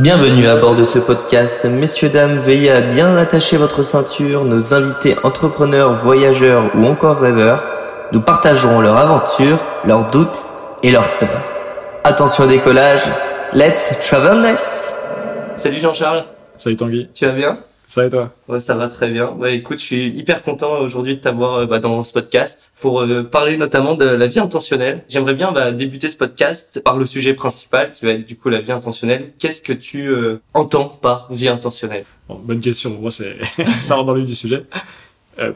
Bienvenue à bord de ce podcast. Messieurs, dames, veillez à bien attacher votre ceinture. Nos invités entrepreneurs, voyageurs ou encore rêveurs nous partageront leurs aventures, leurs doutes et leurs peurs. Attention au décollage. Let's travelness! Salut Jean-Charles. Salut Tanguy. Tu vas bien? Ça va et toi? Ouais, ça va très bien. Ouais, écoute, je suis hyper content aujourd'hui de t'avoir euh, bah, dans ce podcast pour euh, parler notamment de la vie intentionnelle. J'aimerais bien bah, débuter ce podcast par le sujet principal qui va être du coup la vie intentionnelle. Qu'est-ce que tu euh, entends par vie intentionnelle? Bonne question. Moi, c'est ça rentre dans le vif du sujet.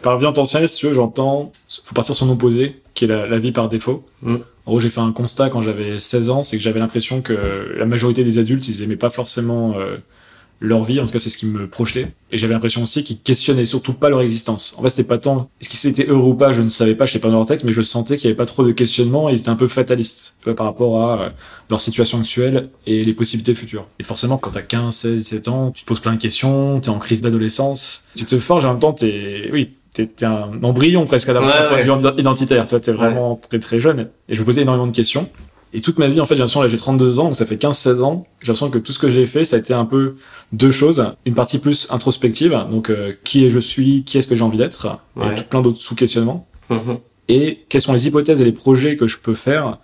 par vie intentionnelle, si tu veux, j'entends, faut partir sur son opposé, qui est la, vie par défaut. Mm. En gros, j'ai fait un constat quand j'avais 16 ans, c'est que j'avais l'impression que la majorité des adultes, ils aimaient pas forcément leur vie, en tout cas c'est ce qui me projetait. Et j'avais l'impression aussi qu'ils questionnaient surtout pas leur existence. En fait c'était pas tant est-ce qu'ils étaient heureux ou pas, je ne savais pas, je sais pas dans leur tête, mais je sentais qu'il y avait pas trop de questionnement et ils étaient un peu fatalistes par rapport à euh, leur situation actuelle et les possibilités futures. Et forcément quand t'as 15, 16, 17 ans, tu te poses plein de questions, t'es en crise d'adolescence, tu te forges en même temps, t'es, oui, t'es, un embryon presque à la ouais, point de vue identitaire, tu vois, t'es vraiment très très jeune. Et je me posais énormément de questions. Et toute ma vie, en fait, j'ai l'impression, là, j'ai 32 ans, donc ça fait 15-16 ans, j'ai l'impression que tout ce que j'ai fait, ça a été un peu deux choses. Une partie plus introspective, donc euh, qui est je suis, qui est-ce que j'ai envie d'être, et tout plein d'autres sous-questionnements. Mm-hmm. Et quelles sont les hypothèses et les projets que je peux faire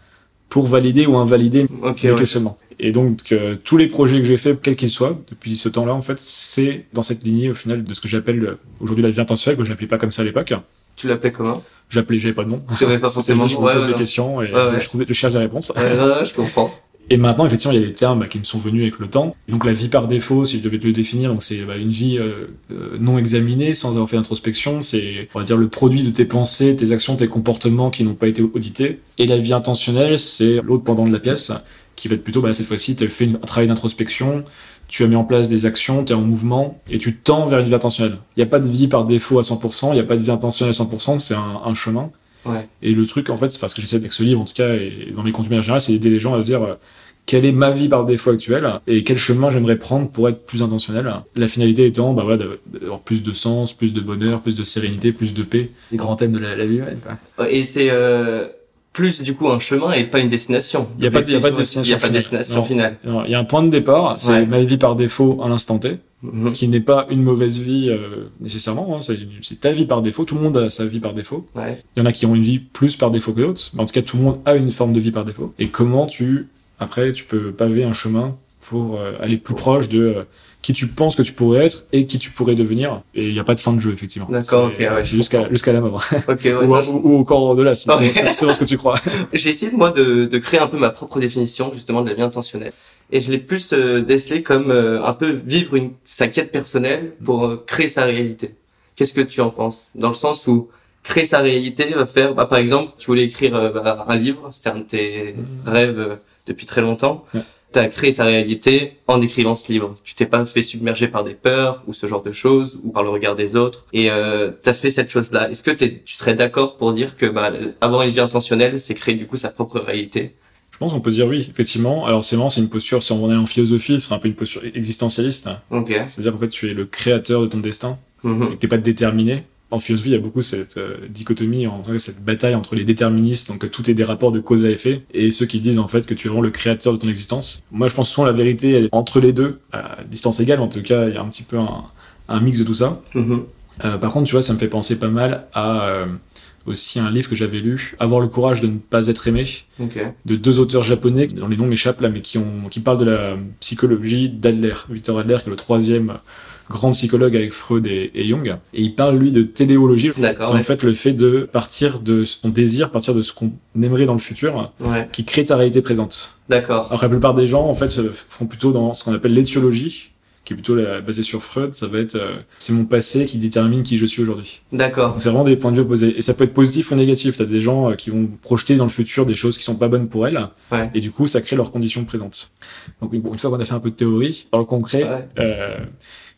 pour valider ou invalider mes questionnements. Et donc, euh, tous les projets que j'ai faits, quels qu'ils soient, depuis ce temps-là, en fait, c'est dans cette lignée, au final, de ce que j'appelle euh, aujourd'hui la vie intentionnelle, que je n'appelais pas comme ça à l'époque. Tu l'appelais comment? J'appelais, j'avais pas de nom. Pas forcément Je me pose des questions et je, trouve, je cherche des réponses. Je comprends. Et maintenant, effectivement, il y a des termes bah, qui me sont venus avec le temps. donc, la vie par défaut, si je devais te le définir, donc c'est bah, une vie euh, euh, non examinée, sans avoir fait d'introspection. C'est, on va dire, le produit de tes pensées, tes actions, tes comportements qui n'ont pas été audités. Et la vie intentionnelle, c'est l'autre pendant de la pièce, qui va être plutôt, bah, cette fois-ci, tu as fait un travail d'introspection, tu as mis en place des actions, tu es en mouvement et tu tends vers une vie intentionnelle. Il n'y a pas de vie par défaut à 100%, il n'y a pas de vie intentionnelle à 100%, c'est un, chemin. Ouais. Et le truc, en fait, c'est ce que j'essaie avec ce livre, en tout cas, et dans mes contenus en général, c'est d'aider les gens à se dire euh, quelle est ma vie par défaut actuelle et quel chemin j'aimerais prendre pour être plus intentionnel. La finalité étant bah, voilà, d'avoir plus de sens, plus de bonheur, plus de sérénité, plus de paix. Les grands thèmes de la, vie humaine. Quoi. Et c'est euh, plus du coup un chemin et pas une destination. Il n'y a, pas de destination, y a pas de destination finale. Il y a un point de départ, c'est ma vie par défaut à l'instant T, mhm. qui n'est pas une mauvaise vie euh, nécessairement, hein, c'est ta vie par défaut, tout le monde a sa vie par défaut. Il y en a qui ont une vie plus par défaut que d'autres, mais en tout cas tout le monde a une forme de vie par défaut. Et comment tu, après, tu peux paver un chemin pour euh, aller plus proche de euh, qui tu penses que tu pourrais être et qui tu pourrais devenir. Et il n'y a pas de fin de jeu, effectivement. D'accord, ok, ouais. C'est jusqu'à jusqu'à la mort. Ok, ouais, ou, encore au-delà, si c'est ce que tu crois. J'ai essayé, moi, de, de créer un peu ma propre définition, justement, de la vie intentionnelle. Et je l'ai plus euh, décelé comme euh, un peu vivre une, sa quête personnelle pour euh, créer sa réalité. Qu'est-ce que tu en penses Dans le sens où créer sa réalité va faire, bah, par exemple, tu voulais écrire bah, un livre, c'était un de tes mmh. rêves depuis très longtemps as créé ta réalité en écrivant ce livre. Tu t'es pas fait submerger par des peurs ou ce genre de choses ou par le regard des autres et euh, tu as fait cette chose-là. Est-ce que tu serais d'accord pour dire que bah, avoir une vie intentionnelle, c'est créer du coup sa propre réalité? Je pense qu'on peut dire oui, effectivement. Alors c'est marrant, c'est une posture, si on est en philosophie, ce serait un peu une posture existentialiste. Ok. C'est-à-dire qu'en fait, tu es le créateur de ton destin, mm-hmm. et que t'es pas déterminé en philosophie, il y a beaucoup cette euh, dichotomie, en, cette bataille entre les déterministes, donc tout est des rapports de cause à effet, et ceux qui disent en fait que tu es vraiment le créateur de ton existence. Moi, je pense souvent la vérité, elle est entre les deux, à distance égale, en tout cas, il y a un petit peu un, mix de tout ça. Mm-hmm. Euh, par contre, tu vois, ça me fait penser pas mal à euh, aussi un livre que j'avais lu, Avoir le courage de ne pas être aimé, de deux auteurs japonais, dont les noms m'échappent là, mais qui, ont, qui parlent de la psychologie d'Adler, Victor Adler, qui est le troisième grand psychologue avec Freud et, Jung. Et il parle, lui, de téléologie. C'est en fait le fait de partir de son désir, partir de ce qu'on aimerait dans le futur, qui crée ta réalité présente. D'accord. Alors la plupart des gens, en fait, font plutôt dans ce qu'on appelle l'étiologie, qui est plutôt basée sur Freud, ça va être euh, c'est mon passé qui détermine qui je suis aujourd'hui. D'accord. C'est vraiment des points de vue opposés. Et ça peut être positif ou négatif. T'as des gens euh, qui vont projeter dans le futur des choses qui sont pas bonnes pour elles. Et du coup, ça crée leurs conditions présentes. Donc, une fois qu'on a fait un peu de théorie, dans le concret, euh,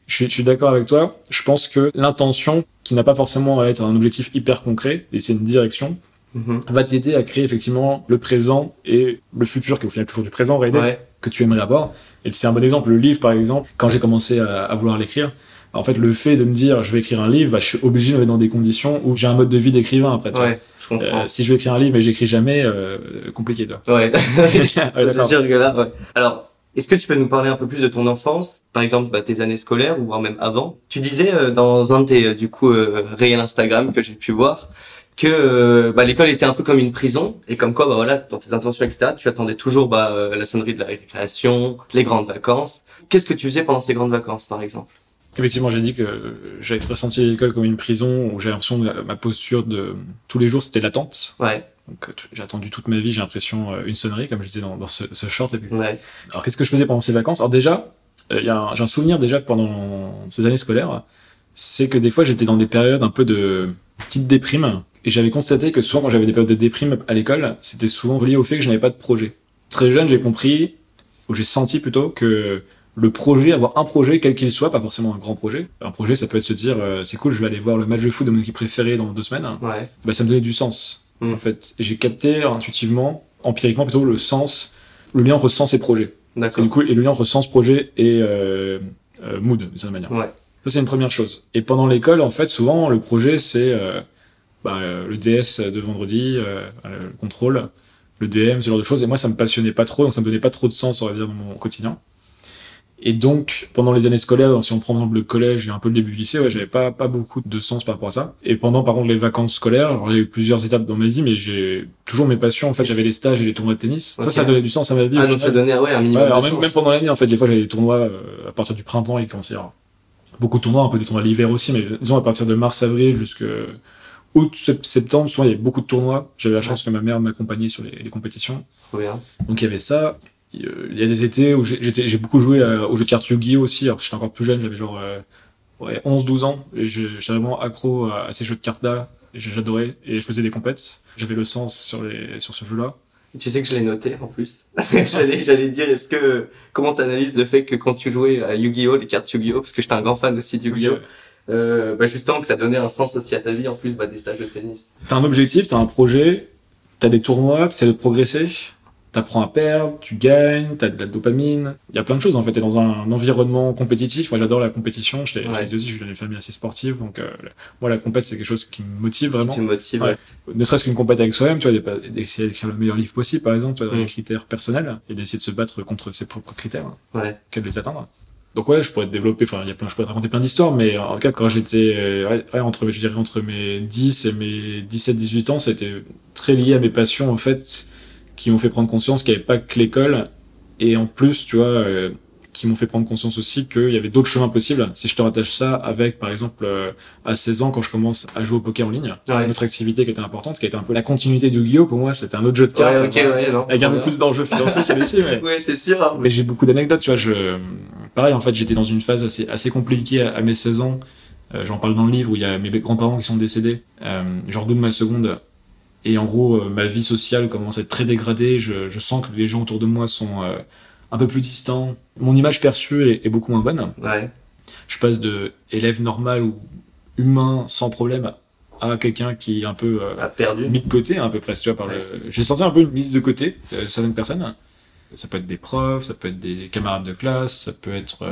je suis, d'accord avec toi. Je pense que l'intention, qui n'a pas forcément à être un objectif hyper concret, et c'est une direction, mhm. va t'aider à créer effectivement le présent et le futur, qui est au final toujours du présent, que tu aimerais avoir. Et c'est un bon exemple. Le livre, par exemple, quand j'ai commencé à, vouloir l'écrire, en fait, le fait de me dire je vais écrire un livre, bah, je suis obligé de mettre dans des conditions où j'ai un mode de vie d'écrivain après. Ouais, je comprends. Euh, si je veux écrire un livre mais j'écris jamais, euh, compliqué. Toi. Ouais. c'est sûr que là, ouais. Alors, Est-ce que tu peux nous parler un peu plus de ton enfance, par exemple bah, tes années scolaires ou voire même avant? Tu disais euh, dans un de tes euh, du coup euh, réels Instagram que j'ai pu voir que euh, bah, l'école était un peu comme une prison et comme quoi bah voilà dans tes intentions etc tu attendais toujours bah, euh, la sonnerie de la récréation, les grandes vacances. Qu'est-ce que tu faisais pendant ces grandes vacances par exemple? Effectivement, j'ai dit que j'avais ressenti l'école comme une prison où j'ai l'impression que ma posture de tous les jours c'était l'attente. Ouais. Donc j'ai attendu toute ma vie, j'ai l'impression une sonnerie comme je disais dans, dans ce, ce short. Ouais. Alors qu'est-ce que je faisais pendant ces vacances? Alors déjà, un- j'ai un souvenir déjà pendant ces années scolaires, c'est que des fois j'étais dans des périodes un peu de petite déprime et j'avais constaté que souvent quand j'avais des périodes de déprime à l'école, c'était souvent lié au fait que je n'avais pas de projet. Très jeune, j'ai compris, ou j'ai senti plutôt que le projet, avoir un projet quel qu'il soit, pas forcément un grand projet. Un projet, ça peut être se dire, euh, c'est cool, je vais aller voir le match de foot de mon équipe préférée dans deux semaines. Ouais. Bah, ça me donnait du sens, Mm. en fait. Et j'ai capté intuitivement, empiriquement plutôt, le sens, le lien entre sens et projet. Et D'accord. du coup, et le lien entre sens, projet et euh, euh, mood, d'une certaine manière. Ouais. Ça, c'est une première chose. Et pendant l'école, en fait, souvent, le projet, c'est euh, bah, le DS de vendredi, le contrôle, le DM, ce genre de choses. Et moi, ça me passionnait pas trop, donc ça me donnait pas trop de sens, on va dire, dans mon quotidien. Et donc, pendant les années scolaires, si on prend par exemple le collège et un peu le début du lycée, ouais, j'avais pas, pas beaucoup de sens par rapport à ça. Et pendant, par contre, les vacances scolaires, a eu plusieurs étapes dans ma vie, mais j'ai toujours mes passions. En fait, j'avais les stages et les tournois de tennis. Ça, ça donnait du sens à ma vie. Ah donc ça donnait ouais un minimum Ouais, alors de même, sens. même pendant l'année, en fait, des fois, j'avais des tournois euh, à partir du printemps, il commençait à beaucoup de tournois, un peu des tournois l'hiver aussi, mais disons à partir de mars-avril jusqu'à août, sep- septembre, souvent il y avait beaucoup de tournois. J'avais la chance que ma mère m'accompagnait sur les, les compétitions. Trop bien. Donc il y avait ça. Il euh, il y a des étés où j'ai beaucoup joué à- aux jeux de cartes Yu-Gi-Oh aussi. Alors que j'étais encore plus jeune, j'avais genre euh, ouais, 11-12 ans. Et j'étais vraiment accro à, ces jeux de cartes-là. Et j'ai- J'adorais. Et je faisais des compètes. J'avais le sens sur, les, sur ce jeu-là. Tu sais que je l'ai noté en plus. j'allais, j'allais dire, est-ce que comment t'analyses le fait que quand tu jouais à Yu-Gi-Oh, les cartes Yu-Gi-Oh, parce que j'étais un grand fan aussi de Yu-Gi-Oh, euh, bah justement que ça donnait un sens aussi à ta vie en plus bah, des stages de tennis. T'as un objectif, t'as un projet, t'as des tournois, t'essaies de progresser, t'apprends à perdre, tu gagnes, t'as de la dopamine. Il y a plein de choses en fait. T'es dans un environnement compétitif. Moi j'adore la compétition. Je l'ai Ouais. aussi, je viens d'une famille assez sportive. Donc euh, moi la compète c'est quelque chose qui me motive vraiment. Tu me motives. Ouais. Ne serait-ce qu'une compète avec soi-même, tu vois, des- d'essayer d'écrire le meilleur livre possible par exemple, tu vois, dans Mm. des critères personnels et d'essayer de se battre contre ses propres critères Ouais. que de les atteindre. Donc ouais, je pourrais développer, enfin, il y a plein, je pourrais te raconter plein d'histoires, mais en tout cas, quand j'étais, euh, ouais, entre, je dirais, entre mes 10 et mes 17, 18 ans, été très lié à mes passions, en fait, qui m'ont fait prendre conscience qu'il n'y avait pas que l'école, et en plus, tu vois, euh, qui m'ont fait prendre conscience aussi qu'il y avait d'autres chemins possibles. Si je te rattache ça avec, par exemple, euh, à 16 ans, quand je commence à jouer au poker en ligne, Ouais. une autre activité qui était importante, qui a été un peu la continuité du Yu-Gi-Oh! pour moi, c'était un autre jeu de cartes. Ouais, ok, ouais, non. Avec un peu plus d'enjeux financiers, celui-ci, mais. Ouais, c'est sûr. hein. Mais j'ai beaucoup d'anecdotes, tu vois. Je... Pareil, en fait, j'étais dans une phase assez, assez compliquée à, à mes 16 ans. Euh, J'en parle dans le livre où il y a mes grands-parents qui sont décédés. Euh, genre d'où de ma seconde. Et en gros, euh, ma vie sociale commence à être très dégradée. Je, je sens que les gens autour de moi sont euh, un peu plus distants. Mon image perçue est, est beaucoup moins bonne. Ouais. Je passe de élève normal ou humain sans problème à quelqu'un qui est un peu euh, A perdu. mis de côté un peu presque tu vois par le j'ai senti un peu une mise de côté certaines personnes ça peut être des profs ça peut être des camarades de classe ça peut être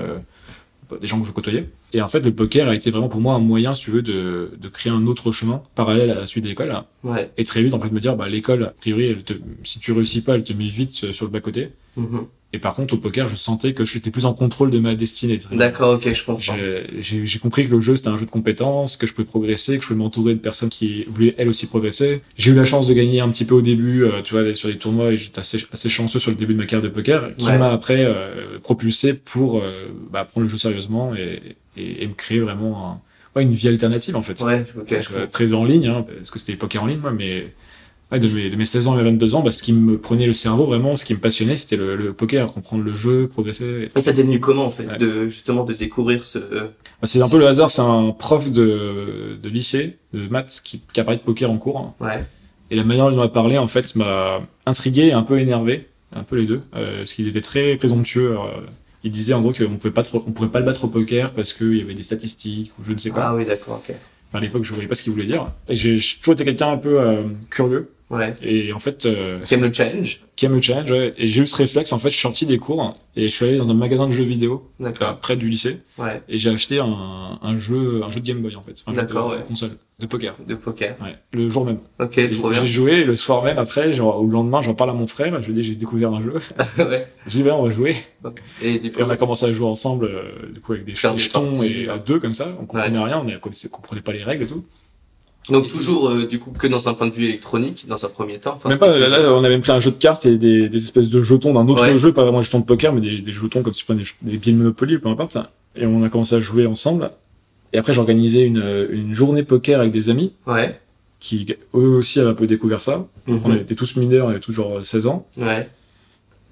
des gens que je côtoyais et en fait le poker a été vraiment pour moi un moyen si tu veux de, de créer un autre chemin parallèle à celui de l'école Ouais. et très vite en fait me dire bah l'école a priori elle te, si tu réussis pas elle te met vite euh, sur le bas côté Mhm. Et par contre au poker je sentais que j'étais plus en contrôle de ma destinée. D'accord, ok, je comprends. J'ai- compris que le jeu c'était un jeu de compétences, que je pouvais progresser, que je pouvais m'entourer de personnes qui voulaient elles aussi progresser. J'ai eu la chance de gagner un petit peu au début, euh, tu vois, sur les tournois et j'étais assez, assez chanceux sur le début de ma carrière de poker, qui Ouais. m'a après euh, propulsé pour euh, bah, prendre le jeu sérieusement et, et, et me créer vraiment un- ouais, une vie alternative en fait. Ouais, ok, je Donc, euh, comprends. très en ligne, hein, parce que c'était poker en ligne, moi, mais ouais, de, mes, de mes 16 ans à mes 22 ans, bah, ce qui me prenait le cerveau vraiment, ce qui me passionnait, c'était le, le poker, comprendre le jeu, progresser. Et ça t'est venu comment en fait, Ouais. de justement de découvrir ce. Bah, C'est un peu le hasard, c'est un prof de, de lycée, de maths, qui, qui a parlé de poker en cours. Ouais. Et la manière dont il en a parlé, en fait, m'a intrigué et un peu énervé, un peu les deux, euh, parce qu'il était très présomptueux. Alors, euh, il disait en gros qu'on pouvait pas trop, on pouvait pas le battre au poker parce qu'il y avait des statistiques ou je ne sais quoi. Ah oui, d'accord, ok. Enfin, à l'époque, je voyais pas ce qu'il voulait dire. Et j'ai j'ai toujours été quelqu'un un peu euh, curieux. Ouais. Et en fait, euh, Qui aime le challenge qui aime le challenge, ouais. Et j'ai eu ce réflexe, en fait, je suis sorti des cours et je suis allé dans un magasin de jeux vidéo, D'accord. euh, près du lycée. Ouais. et j'ai acheté un, un jeu un jeu de Game Boy en fait un jeu D'accord, de ouais. console De poker. De poker. Ouais. Le jour même. Ok, J'ai trop bien. j'ai joué le soir même après, genre, le lendemain, j'en parle à mon frère. Je lui dis j'ai découvert un jeu. ouais. Je lui dis ben, on va jouer. Et du coup, Et on a commencé à jouer ensemble, euh, du coup avec des, des jetons et à deux comme ça. On comprenait rien, on ne comprenait pas les règles et tout. Donc toujours euh, du coup que dans un point de vue électronique, dans un premier temps. Enfin, même pas, là, là, on avait pris un jeu de cartes et des, des espèces de jetons d'un autre Ouais. jeu, pas vraiment des jetons de poker, mais des, des jetons comme si tu prenais des, billets de Monopoly, peu importe. Et on a commencé à jouer ensemble. Et après, j'ai organisé une, une journée poker avec des amis Ouais. qui, eux aussi, avaient un peu découvert ça. Mhm. On était tous mineurs, on avait genre 16 ans. Ouais.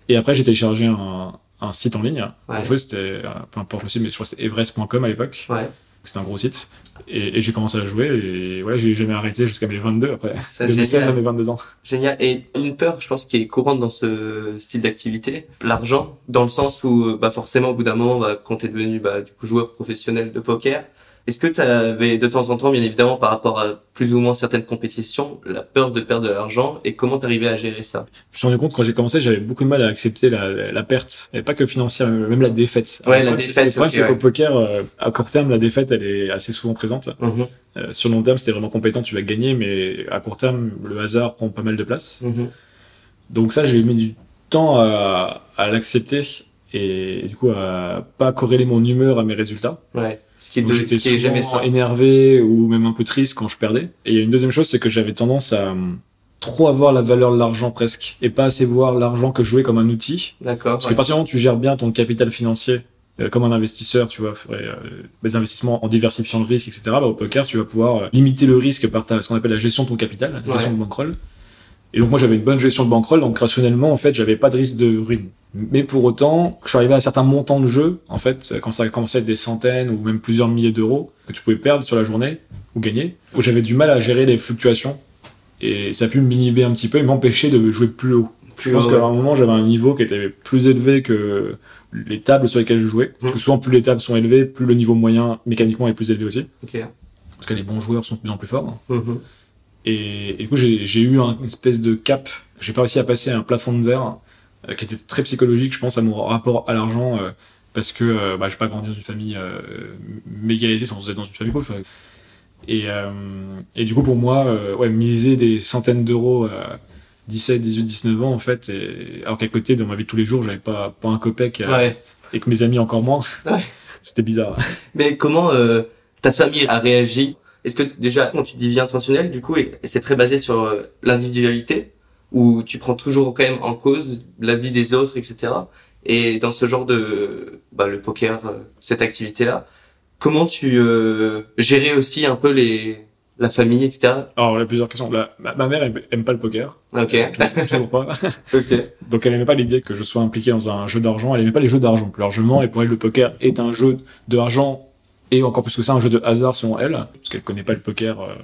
Et après, j'ai téléchargé un, un site en ligne. Ouais. Pour jouer, c'était, euh, peu importe le site, mais je crois que c'était everest.com à l'époque. Ouais. C'était un gros site. Et, et j'ai commencé à jouer et voilà, j'ai jamais arrêté jusqu'à mes 22 après. Ça, de mes 16 à mes 22 ans. Génial. Et une peur, je pense, qui est courante dans ce style d'activité, l'argent, dans le sens où, euh, bah, forcément, au bout d'un moment, bah, quand t'es devenu, bah, du coup, joueur professionnel de poker, est-ce que tu avais de temps en temps, bien évidemment, par rapport à plus ou moins certaines compétitions, la peur de perdre de l'argent et comment t'arrivais à gérer ça? Je me suis rendu compte quand j'ai commencé, j'avais beaucoup de mal à accepter la, la perte, et pas que financière, même la défaite. Ouais, la défaite, Le problème, c'est qu'au ouais. poker, euh, à court terme, la défaite, elle est assez souvent présente. Mhm, Euh, sur long terme, si t'es vraiment compétent, tu vas gagner, mais à court terme, le hasard prend pas mal de place. mhm. Donc ça, j'ai mis du temps à, à l'accepter et du coup à pas corréler mon humeur à mes résultats. Ouais. Ce qui est, de, ce qui est jamais énervé ou même un peu triste quand je perdais. Et il y a une deuxième chose, c'est que j'avais tendance à hum, trop avoir la valeur de l'argent presque et pas assez voir l'argent que je jouais comme un outil. D'accord. Parce que ouais. à partir du moment où tu gères bien ton capital financier euh, comme un investisseur, tu vois, ferais euh, des investissements en diversifiant le risque, etc. Bah, au poker, tu vas pouvoir euh, limiter le risque par ta, ce qu'on appelle la gestion de ton capital, la gestion Ouais. de bankroll. Et donc moi j'avais une bonne gestion de bankroll, donc rationnellement en fait j'avais pas de risque de ruine. Mais pour autant, je suis arrivé à un certain montant de jeu, en fait, quand ça commençait à être des centaines ou même plusieurs milliers d'euros que tu pouvais perdre sur la journée ou gagner, où j'avais du mal à gérer les fluctuations. Et ça a pu m'inhiber un petit peu et m'empêcher de jouer plus haut. Je pense qu'à un moment, j'avais un niveau qui était plus élevé que les tables sur lesquelles je jouais. Parce que souvent, plus les tables sont élevées, plus le niveau moyen mécaniquement est plus élevé aussi. Parce que les bons joueurs sont de plus en plus forts. Mhm. Et, et du coup, j'ai eu un espèce de cap. J'ai pas réussi à passer un plafond de verre euh, qui était très psychologique, je pense, à mon rapport à l'argent. euh, parce que euh, bah, j'ai pas grandi dans une famille euh, méga aisée sans être dans une famille pauvre. Et, euh, et du coup, pour moi, euh, ouais, miser des centaines d'euros à 17, 18, 19 ans, en fait, et, alors qu'à côté, dans ma vie de tous les jours, j'avais pas, pas un copec euh, Ouais. et que mes amis encore moins, Ouais. c'était bizarre. Mais comment euh, ta famille a réagi Est-ce que déjà, quand tu dis vie intentionnelle, du coup, c'est très basé sur euh, l'individualité, où tu prends toujours quand même en cause la vie des autres, etc. Et dans ce genre de, bah, le poker, euh, cette activité-là, comment tu euh, gérais aussi un peu les la famille, etc. Alors, il y a plusieurs questions. La- ma, ma mère aime, aime pas le poker. Ok, Toujours, toujours pas. ok, Donc elle aimait pas l'idée que je sois impliqué dans un jeu d'argent, elle aimait pas les jeux d'argent plus largement, et pour elle le poker est un jeu d'argent, et encore plus que ça, un jeu de hasard selon elle, parce qu'elle connaît pas le poker euh,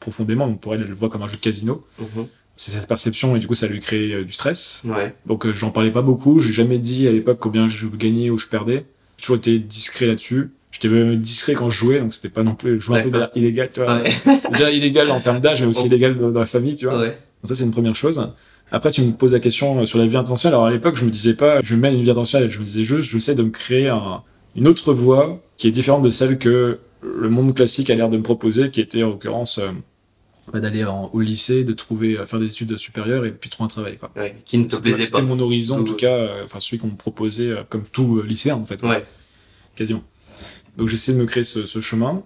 profondément, donc pour elle, elle le voit comme un jeu de casino. Mhm. C'est cette perception, et du coup ça lui crée euh, du stress. ouais, Donc euh, j'en parlais pas beaucoup, j'ai jamais dit à l'époque combien je gagnais ou je perdais. J'ai toujours été discret là-dessus. J'étais même discret quand je jouais, donc c'était pas non plus, je jouais un peu manière illégale, tu vois. ouais, Déjà illégal en termes d'âge, mais aussi Oh. illégal dans la famille, tu vois. ouais, Donc ça, c'est une première chose. Après, tu me poses la question euh, sur la vie intentionnelle. Alors, à l'époque, je me disais pas, je mène une vie intentionnelle. Je me disais juste, j'essaie de me créer un- une autre voie qui est différente de celle que le monde classique a l'air de me proposer, qui était en l'occurrence euh, bah, d'aller au lycée, de trouver, euh, faire des études supérieures et puis trouver un travail. Quoi. ouais, qui ne te C'était plaisait c'était pas. mon horizon, en Tout- tout cas, euh, enfin celui qu'on me proposait, euh, comme tout euh, lycéen, en fait, Ouais, quasiment. Donc, j'essaie de me créer ce, ce chemin.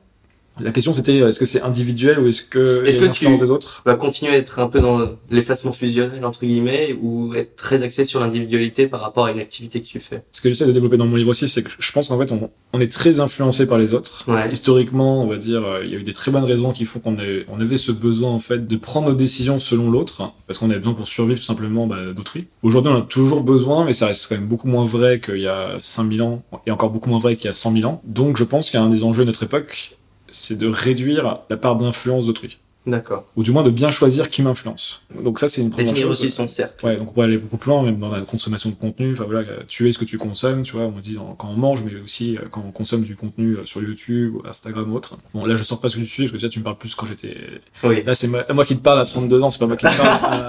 La question, c'était, est-ce que c'est individuel ou est-ce que Est-ce que tu- des autres? va continuer à être un peu dans l'effacement fusionnel entre guillemets ou être très axé sur l'individualité par rapport à une activité que tu fais? ce que j'essaie de développer dans mon livre aussi, c'est que je pense qu'en fait, on, on est très influencé par les autres. Ouais. Historiquement, on va dire, euh, il y a eu des très bonnes raisons qui font qu'on on avait ce besoin, en fait, de prendre nos décisions selon l'autre, parce qu'on avait besoin pour survivre tout simplement bah, d'autrui. Aujourd'hui, on a toujours besoin, mais ça reste quand même beaucoup moins vrai qu'il y a 5000 ans, et encore beaucoup moins vrai qu'il y a 100 000 ans. Donc, je pense qu'un des enjeux de notre époque, c'est de réduire la part d'influence d'autrui. D'accord. Ou du moins de bien choisir qui m'influence. Donc ça, c'est une première Définir aussi son cercle. Ouais, donc on pourrait aller beaucoup plus loin, même dans la consommation de contenu. Enfin voilà, tu es ce que tu consommes, tu vois, on dit dans- quand on mange, mais aussi euh, quand on consomme du contenu euh, sur YouTube, ou Instagram ou autre. Bon, là, je sors pas ce que tu suis, parce que ça, tu me parles plus quand j'étais. Oui. Là, c'est moi, qui te parle à 32 ans, c'est pas moi qui te parle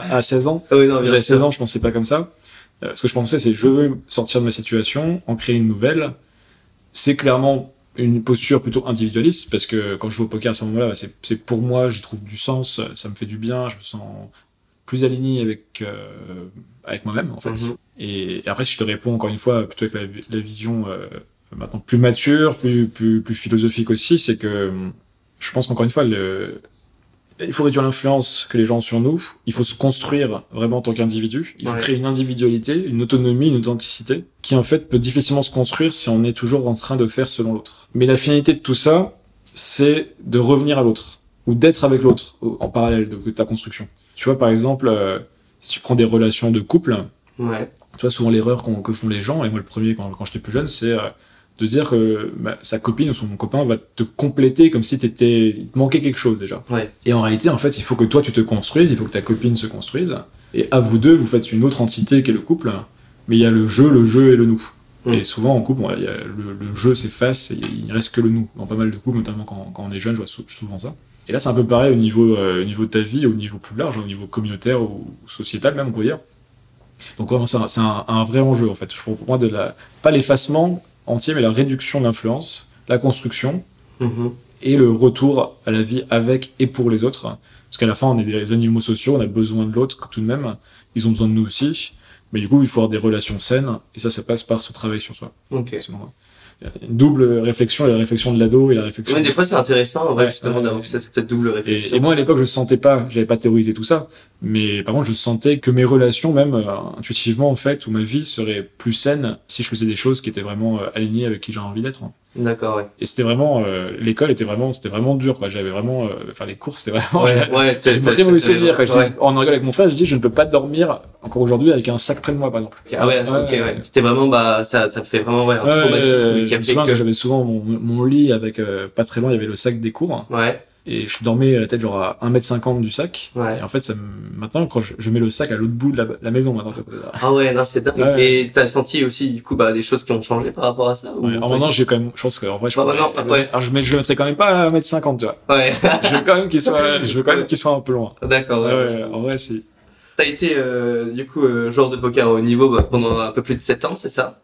à, à 16 ans. Oui, non, j'avais sûr. 16 ans, je pensais pas comme ça. Euh, ce que je pensais, c'est je veux sortir de ma situation, en créer une nouvelle. C'est clairement une posture plutôt individualiste parce que quand je joue au poker à ce moment-là, bah, c'est pour moi, j'y trouve du sens, ça me fait du bien, je me sens plus aligné avec euh, avec moi-même en fait. Mhm. Et, après, si je te réponds encore une fois, plutôt avec la, vision euh, maintenant plus mature, plus plus plus philosophique aussi, c'est que je pense qu'encore une fois, le, il faut réduire l'influence que les gens ont sur nous. Il faut se construire vraiment en tant qu'individu. Il faut créer une individualité, une autonomie, une authenticité qui en fait peut difficilement se construire si on est toujours en train de faire selon l'autre. Mais la finalité de tout ça, c'est de revenir à l'autre ou d'être avec l'autre en parallèle de ta construction. Tu vois, par exemple, euh, si tu prends des relations de couple, ouais. tu vois, souvent l'erreur que font les gens, et moi le premier quand, quand j'étais plus jeune, c'est euh, de dire que bah, sa copine ou son copain va te compléter comme si t'étais, il te manquait quelque chose déjà. Ouais. Et en réalité, en fait, il faut que toi tu te construises, il faut que ta copine se construise, et à vous deux, vous faites une autre entité qui est le couple, mais il y a le jeu, le jeu et le nous. Mm. Et souvent en couple, y a le, le, jeu s'efface et il reste que le nous. Dans pas mal de couples, notamment quand, quand on est jeune, je vois souvent ça. Et là, c'est un peu pareil au niveau, euh, au niveau de ta vie, au niveau plus large, au niveau communautaire ou sociétal même, on peut dire. Donc vraiment, c'est un, un, vrai enjeu en fait. Pour moi, de la, pas l'effacement entier, mais la réduction de l'influence, la construction mm-hmm. et le retour à la vie avec et pour les autres. Parce qu'à la fin, on est des animaux sociaux, on a besoin de l'autre tout de même. Ils ont besoin de nous aussi. Mais du coup, il faut avoir des relations saines, et ça, ça passe par ce travail sur soi. Ok une double réflexion, la réflexion de l'ado et la réflexion. Mais des fois, c'est intéressant, en vrai, justement, d'avoir cette, double réflexion. Et, moi, à l'époque, je sentais pas, j'avais pas théorisé tout ça, mais par contre, je sentais que mes relations, même euh, intuitivement, en fait, ou ma vie serait plus saine si je faisais des choses qui étaient vraiment euh, alignées avec qui j'ai envie d'être. D'accord, ouais. Et c'était vraiment, euh, l'école était vraiment, c'était vraiment dur, quoi. J'avais vraiment, euh, enfin, les cours, c'était vraiment, ouais, ouais, j'ai très souvenir, quoi. Je dis, en rigole avec mon frère, je dis, je ne peux pas dormir, encore aujourd'hui, avec un sac près de moi, par exemple. Ah ouais, ok, ouais. C'était vraiment, bah, ça t'a fait vraiment, ouais, un traumatisme qui a fait que... j'avais souvent mon, mon lit avec, euh, pas très loin, il y avait le sac des cours. Ouais et je dormais à la tête genre à 1m50 du sac. Ouais. et en fait ça maintenant quand je, mets le sac à l'autre bout de la, maison maintenant ah ouais non c'est dingue. Et t'as senti aussi du coup bah des choses qui ont changé par rapport à ça ouais. alors maintenant j'ai quand même je pense qu'en vrai je bah, non, alors je, mets, je le mettrais quand même pas à 1m50 tu vois. Ouais. Je veux quand même qu'il soit je veux quand même qu'il soit un peu loin. D'accord ouais, en vrai si. T'as été euh, du coup euh, joueur de poker au niveau bah, pendant un peu plus de 7 ans c'est ça?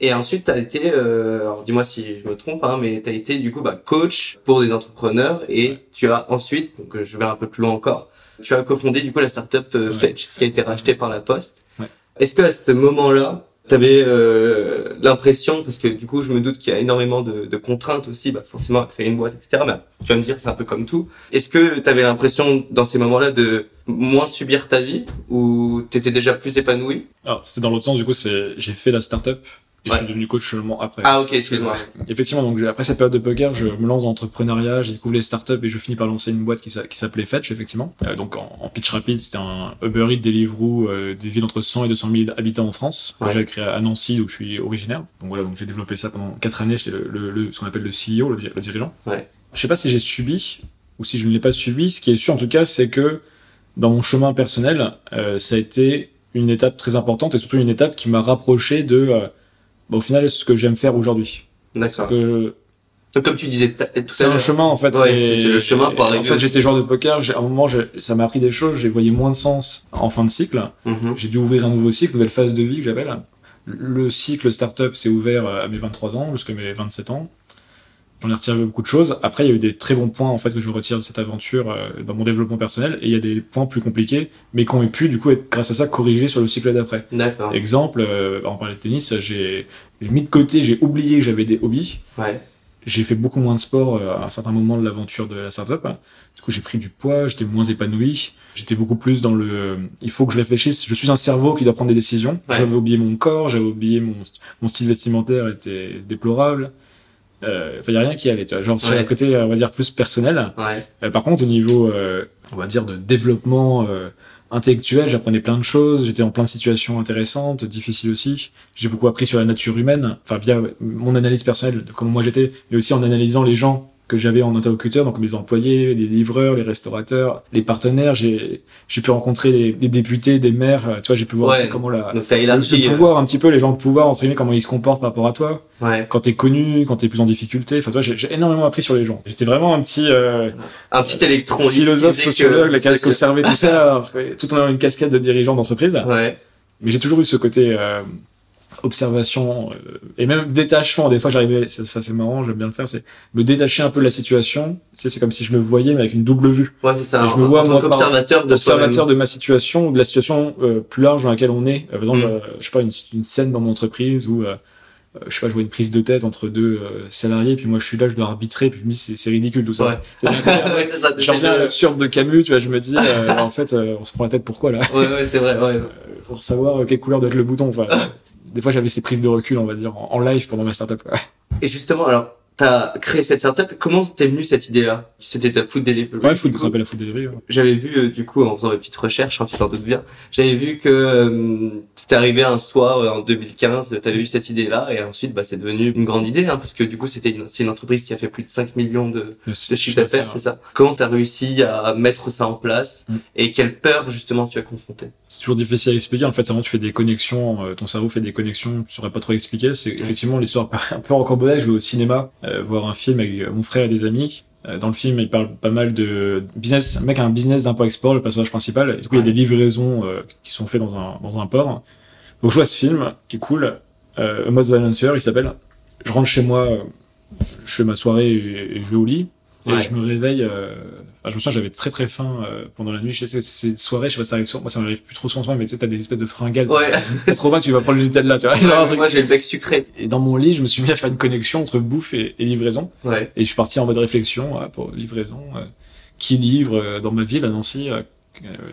Et ensuite, tu as été, euh, alors dis-moi si je me trompe, hein, mais tu as été du coup bah, coach pour des entrepreneurs et tu as ensuite, donc je vais un peu plus loin encore, tu as cofondé du coup la startup euh, Fetch, qui a été rachetée par la Poste. Est-ce que à ce moment-là, tu avais euh, l'impression, parce que du coup je me doute qu'il y a énormément de, de contraintes aussi, bah, forcément à créer une boîte, etc. Mais tu vas me dire c'est un peu comme tout. Est-ce que tu avais l'impression dans ces moments-là de moins subir ta vie ou tu étais déjà plus épanoui? Alors c'était dans l'autre sens, du coup c'est j'ai fait la startup et je suis devenu coach seulement après. Ah ok, excuse-moi. Effectivement, donc après cette période de poker, je me lance dans l'entrepreneuriat, j'ai découvert les startups et je finis par lancer une boîte qui s'appelait Fetch, effectivement. Euh, donc en, pitch rapide, c'était un Uber Eats, Deliveroo, euh, des villes entre 100 et 200 000 habitants en France. Ouais. J'avais créé à Nancy, où je suis originaire. Donc voilà, donc j'ai développé ça pendant 4 années, j'étais le, le, ce qu'on appelle le CEO, le, le dirigeant. Ouais. Je sais pas si j'ai subi ou si je ne l'ai pas subi. Ce qui est sûr en tout cas, c'est que dans mon chemin personnel, euh, ça a été une étape très importante et surtout une étape qui m'a rapproché de euh, bah, au final, ce que j'aime faire aujourd'hui. D'accord. comme tu disais tout à l'heure. C'est un chemin, en fait. Ouais, c'est le chemin pour arriver. En fait, j'étais joueur de poker. À un moment, ça m'a appris des choses. J'ai voyé moins de sens en fin de cycle. Mm-hmm. J'ai dû ouvrir un nouveau cycle, une nouvelle phase de vie que j'appelle. Le cycle startup s'est ouvert à mes 23 ans jusqu'à mes 27 ans. J'en ai retiré beaucoup de choses. Après, il y a eu des très bons points en fait que je retire de cette aventure euh, dans mon développement personnel, et il y a des points plus compliqués, mais qui ont pu du coup être grâce à ça corrigés sur le cycle d'après. D'accord. Exemple, euh, on parlait de tennis, j'ai mis de côté, j'ai oublié que j'avais des hobbies. Ouais. J'ai fait beaucoup moins de sport euh, à un certain moment de l'aventure de la startup. Du coup, j'ai pris du poids, j'étais moins épanoui. J'étais beaucoup plus dans le. Il faut que je réfléchisse. Je suis un cerveau qui doit prendre des décisions. J'avais oublié mon corps, j'avais oublié mon, mon style vestimentaire était déplorable. Euh, il y a rien qui allait, tu vois. Genre, sur le côté, on va dire, plus personnel. Ouais. Euh, par contre, au niveau, euh, on va dire, de développement intellectuel, j'apprenais plein de choses. J'étais en plein de situations intéressantes, difficiles aussi. J'ai beaucoup appris sur la nature humaine, enfin, via mon analyse personnelle de comment moi j'étais, mais aussi en analysant les gens que j'avais en interlocuteur, donc mes employés, les livreurs, les restaurateurs, les partenaires. J'ai j'ai pu rencontrer des, des, députés, des maires. Tu vois, j'ai pu voir comment la donc le, pouvoir un petit peu les gens de pouvoir entre guillemets comment ils se comportent par rapport à toi. Ouais. Quand t'es connu, quand t'es plus en difficulté. Enfin, tu vois, j'ai énormément appris sur les gens. J'étais vraiment un petit euh, un petit électron philosophe, sociologue, qui a observé tout ça, tout en ayant une casquette de dirigeant d'entreprise. Ouais. Mais j'ai toujours eu ce côté euh, observation euh, et même détachement. Des fois, j'arrivais, ça, ça, c'est marrant, j'aime bien le faire, c'est me détacher un peu de la situation. C'est comme si je me voyais mais avec une double vue. Ouais, c'est ça. Et je me vois en tant moi, qu'observateur de observateur de ma situation ou de la situation euh, plus large dans laquelle on est. Euh, par exemple, Mm. je sais pas une, une scène dans mon entreprise où je sais pas, je vois une prise de tête entre deux salariés, puis moi je suis là, je dois arbitrer, puis je me dis c'est, c'est ridicule tout ça. Ouais. Tu sais, ouais, c'est ça. Je t'essayes reviens à de- l'absurde de Camus, tu vois, je me dis, euh, en fait, on se prend la tête pourquoi là? Ouais, ouais, c'est vrai. Ouais. Pour savoir quelle couleur doit être le bouton. des fois j'avais ces prises de recul, on va dire, en, live pendant ma startup. Et justement, alors, t'as créé cette startup. Comment t'es venue cette idée-là? C'était ta food delivery. Ouais, ça s'appelle la foot delivery. ouais. J'avais vu, euh, du coup, en faisant mes petites recherches, hein, tu t'en doutes bien, j'avais vu que euh, c'était arrivé un soir euh, en 2015, t'avais eu cette idée-là, et ensuite, bah, c'est devenu une grande idée, hein, parce que du coup, c'était une, c'est une entreprise qui a fait plus de 5 millions de, de chiffre d'affaires, c'est ça? Comment t'as réussi à mettre ça en place, Mm. et quelle peur, justement, tu as confronté C'est toujours difficile à expliquer. En fait, c'est vraiment, tu fais des connexions, euh, ton cerveau fait des connexions, tu saurais pas trop expliquer. C'est effectivement l'histoire un peu rocambolesque. Je vais au cinéma, euh, voir un film avec euh, mon frère et des amis. Euh, dans le film, il parle pas mal de business. Un mec a un business d'import-export, le personnage principal. Et du coup, il y a des livraisons euh, qui sont faites dans un, dans un port. Donc, je vois ce film qui est cool. Euh, A Most Violent Year, il s'appelle. Je rentre chez moi, euh, je fais ma soirée et, et je vais au lit. Et Ouais. je me réveille. Euh, enfin, je me souviens, j'avais très très faim euh, pendant la nuit. Je sais, ces soirées, je sais pas si ça arrive souvent. Moi, ça m'arrive plus trop souvent, mais tu sais, t'as des espèces de fringales. Ouais. T'as trop faim, tu vas prendre le Nutella, tu vois. Truc. Moi, j'ai le bec sucré. Et dans mon lit, je me suis mis à faire une connexion entre bouffe et, et livraison. Ouais. Et je suis parti en mode réflexion euh, pour livraison. euh, qui livre euh, dans ma ville, à Nancy euh,